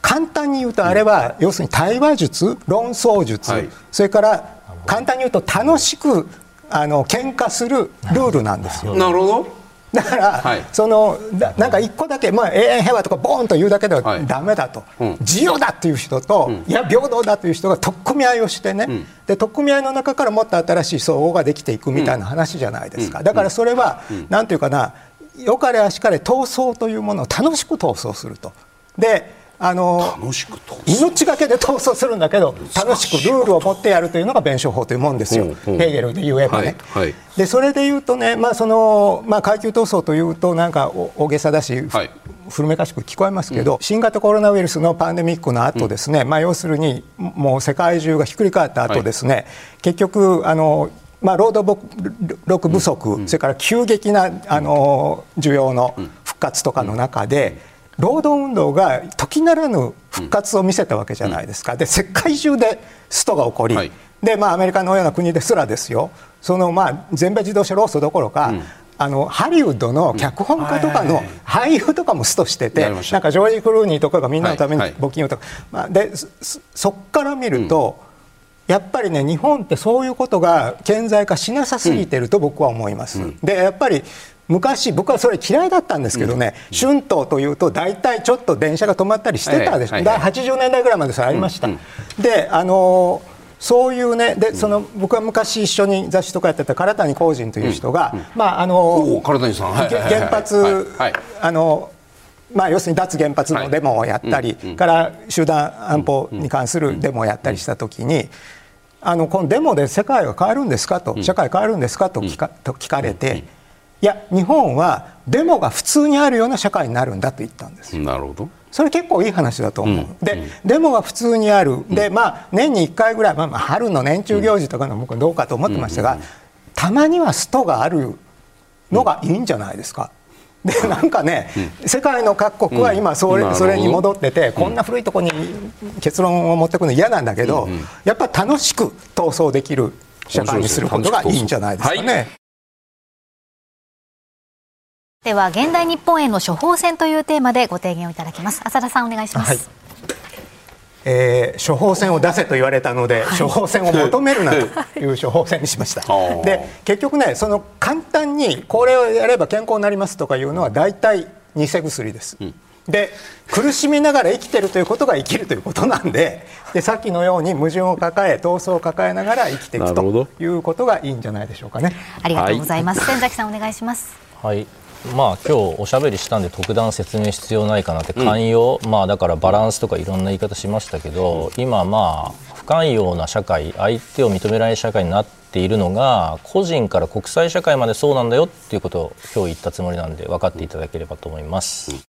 簡単に言うとあれは要するに対話術論争術、それから簡単に言うと楽しくあの喧嘩するルールなんですよ。なるほど。だから、はい、そのなんか一個だけ、まあ、永遠平和とかボーンと言うだけではだめだと、はいうん、自由だっていう人と、うん、いや平等だという人が取っ組み合いをしてね、うん、で取っ組み合いの中からもっと新しい相互ができていくみたいな話じゃないですか、だからそれは、なんていうかなよかれあしかれ闘争というものを楽しく闘争すると。であの命がけで闘争するんだけど楽しくルールを持ってやるというのが弁証法というもんですよ、ヘーゲルで言えばね。はいはい、でそれで言うとね、まあそのまあ、階級闘争というとなんか大げさだし、はい、古めかしく聞こえますけど、うん、新型コロナウイルスのパンデミックの後ですね、うん、まあ、要するにもう世界中がひっくり返った後ですね、結局あのまあ、労働力不足、うん、それから急激なあの需要の復活とかの中で、労働運動が時ならぬ復活を見せたわけじゃないですか、で世界中でストが起こり、はい、でまあ、アメリカのような国ですらですよ。その、まあ、全米自動車労組どころか、うん。あのハリウッドの脚本家とかの俳優とかもストしてて、なんかジョージ・クルーニーとかがみんなのために募金をとか、まあ、でそこから見ると、やっぱりね日本ってそういうことが顕在化しなさすぎてると僕は思います。でやっぱり昔僕はそれ嫌いだったんですけどね、うん、春闘というと大体ちょっと電車が止まったりしてたでしょ、はい。はい、80年代ぐらいまでそれありました、うん。うん、であのそういうねでその僕は昔一緒に雑誌とかやってた唐谷光人という人が、まああの唐谷さん、原発、あのまあ、要するに脱原発のデモをやったり、から集団安保に関するデモをやったりしたときに、あのこのデモで世界が変わるんですかと、社会変わるんですかと聞かと聞かれて、いや、日本はデモが普通にあるような社会になるんだと言ったんです。なるほど。それ結構いい話だと思う、うん、で、デモが普通にある、でまあ、年に1回ぐらい、まあ、春の年中行事とかの僕はどうかと思ってましたが、たまにはストがあるのがいいんじゃないですか。でなんかね、うん、世界の各国は今それうん、それに戻ってて、こんな古いところに結論を持ってくるの嫌なんだけど、うん。うん、やっぱ楽しく闘争できる社会にすることがいいんじゃないですかね。では現代日本への処方箋というテーマでご提言をいただきます。浅田さんお願いします、はい、えー、処方箋を出せと言われたので、はい、処方箋を求めるなと *laughs* い。う処方箋にしました。で結局ねその簡単にこれをやれば健康になりますとかいうのは大体偽薬です、うん。で苦しみながら生きてるということが生きるということなんででさっきのように矛盾を抱え闘争を抱えながら生きていくということがいいんじゃないでしょうかね。ありがとうございます、はい、千崎さんお願いします。はいまあ今日おしゃべりしたんで特段説明必要ないかなって寛容、うん、まあだからバランスとかいろんな言い方しましたけど、うん、今まあ不寛容な社会相手を認められない社会になっているのが個人から国際社会までそうなんだよっていうことを今日言ったつもりなんで分かっていただければと思います。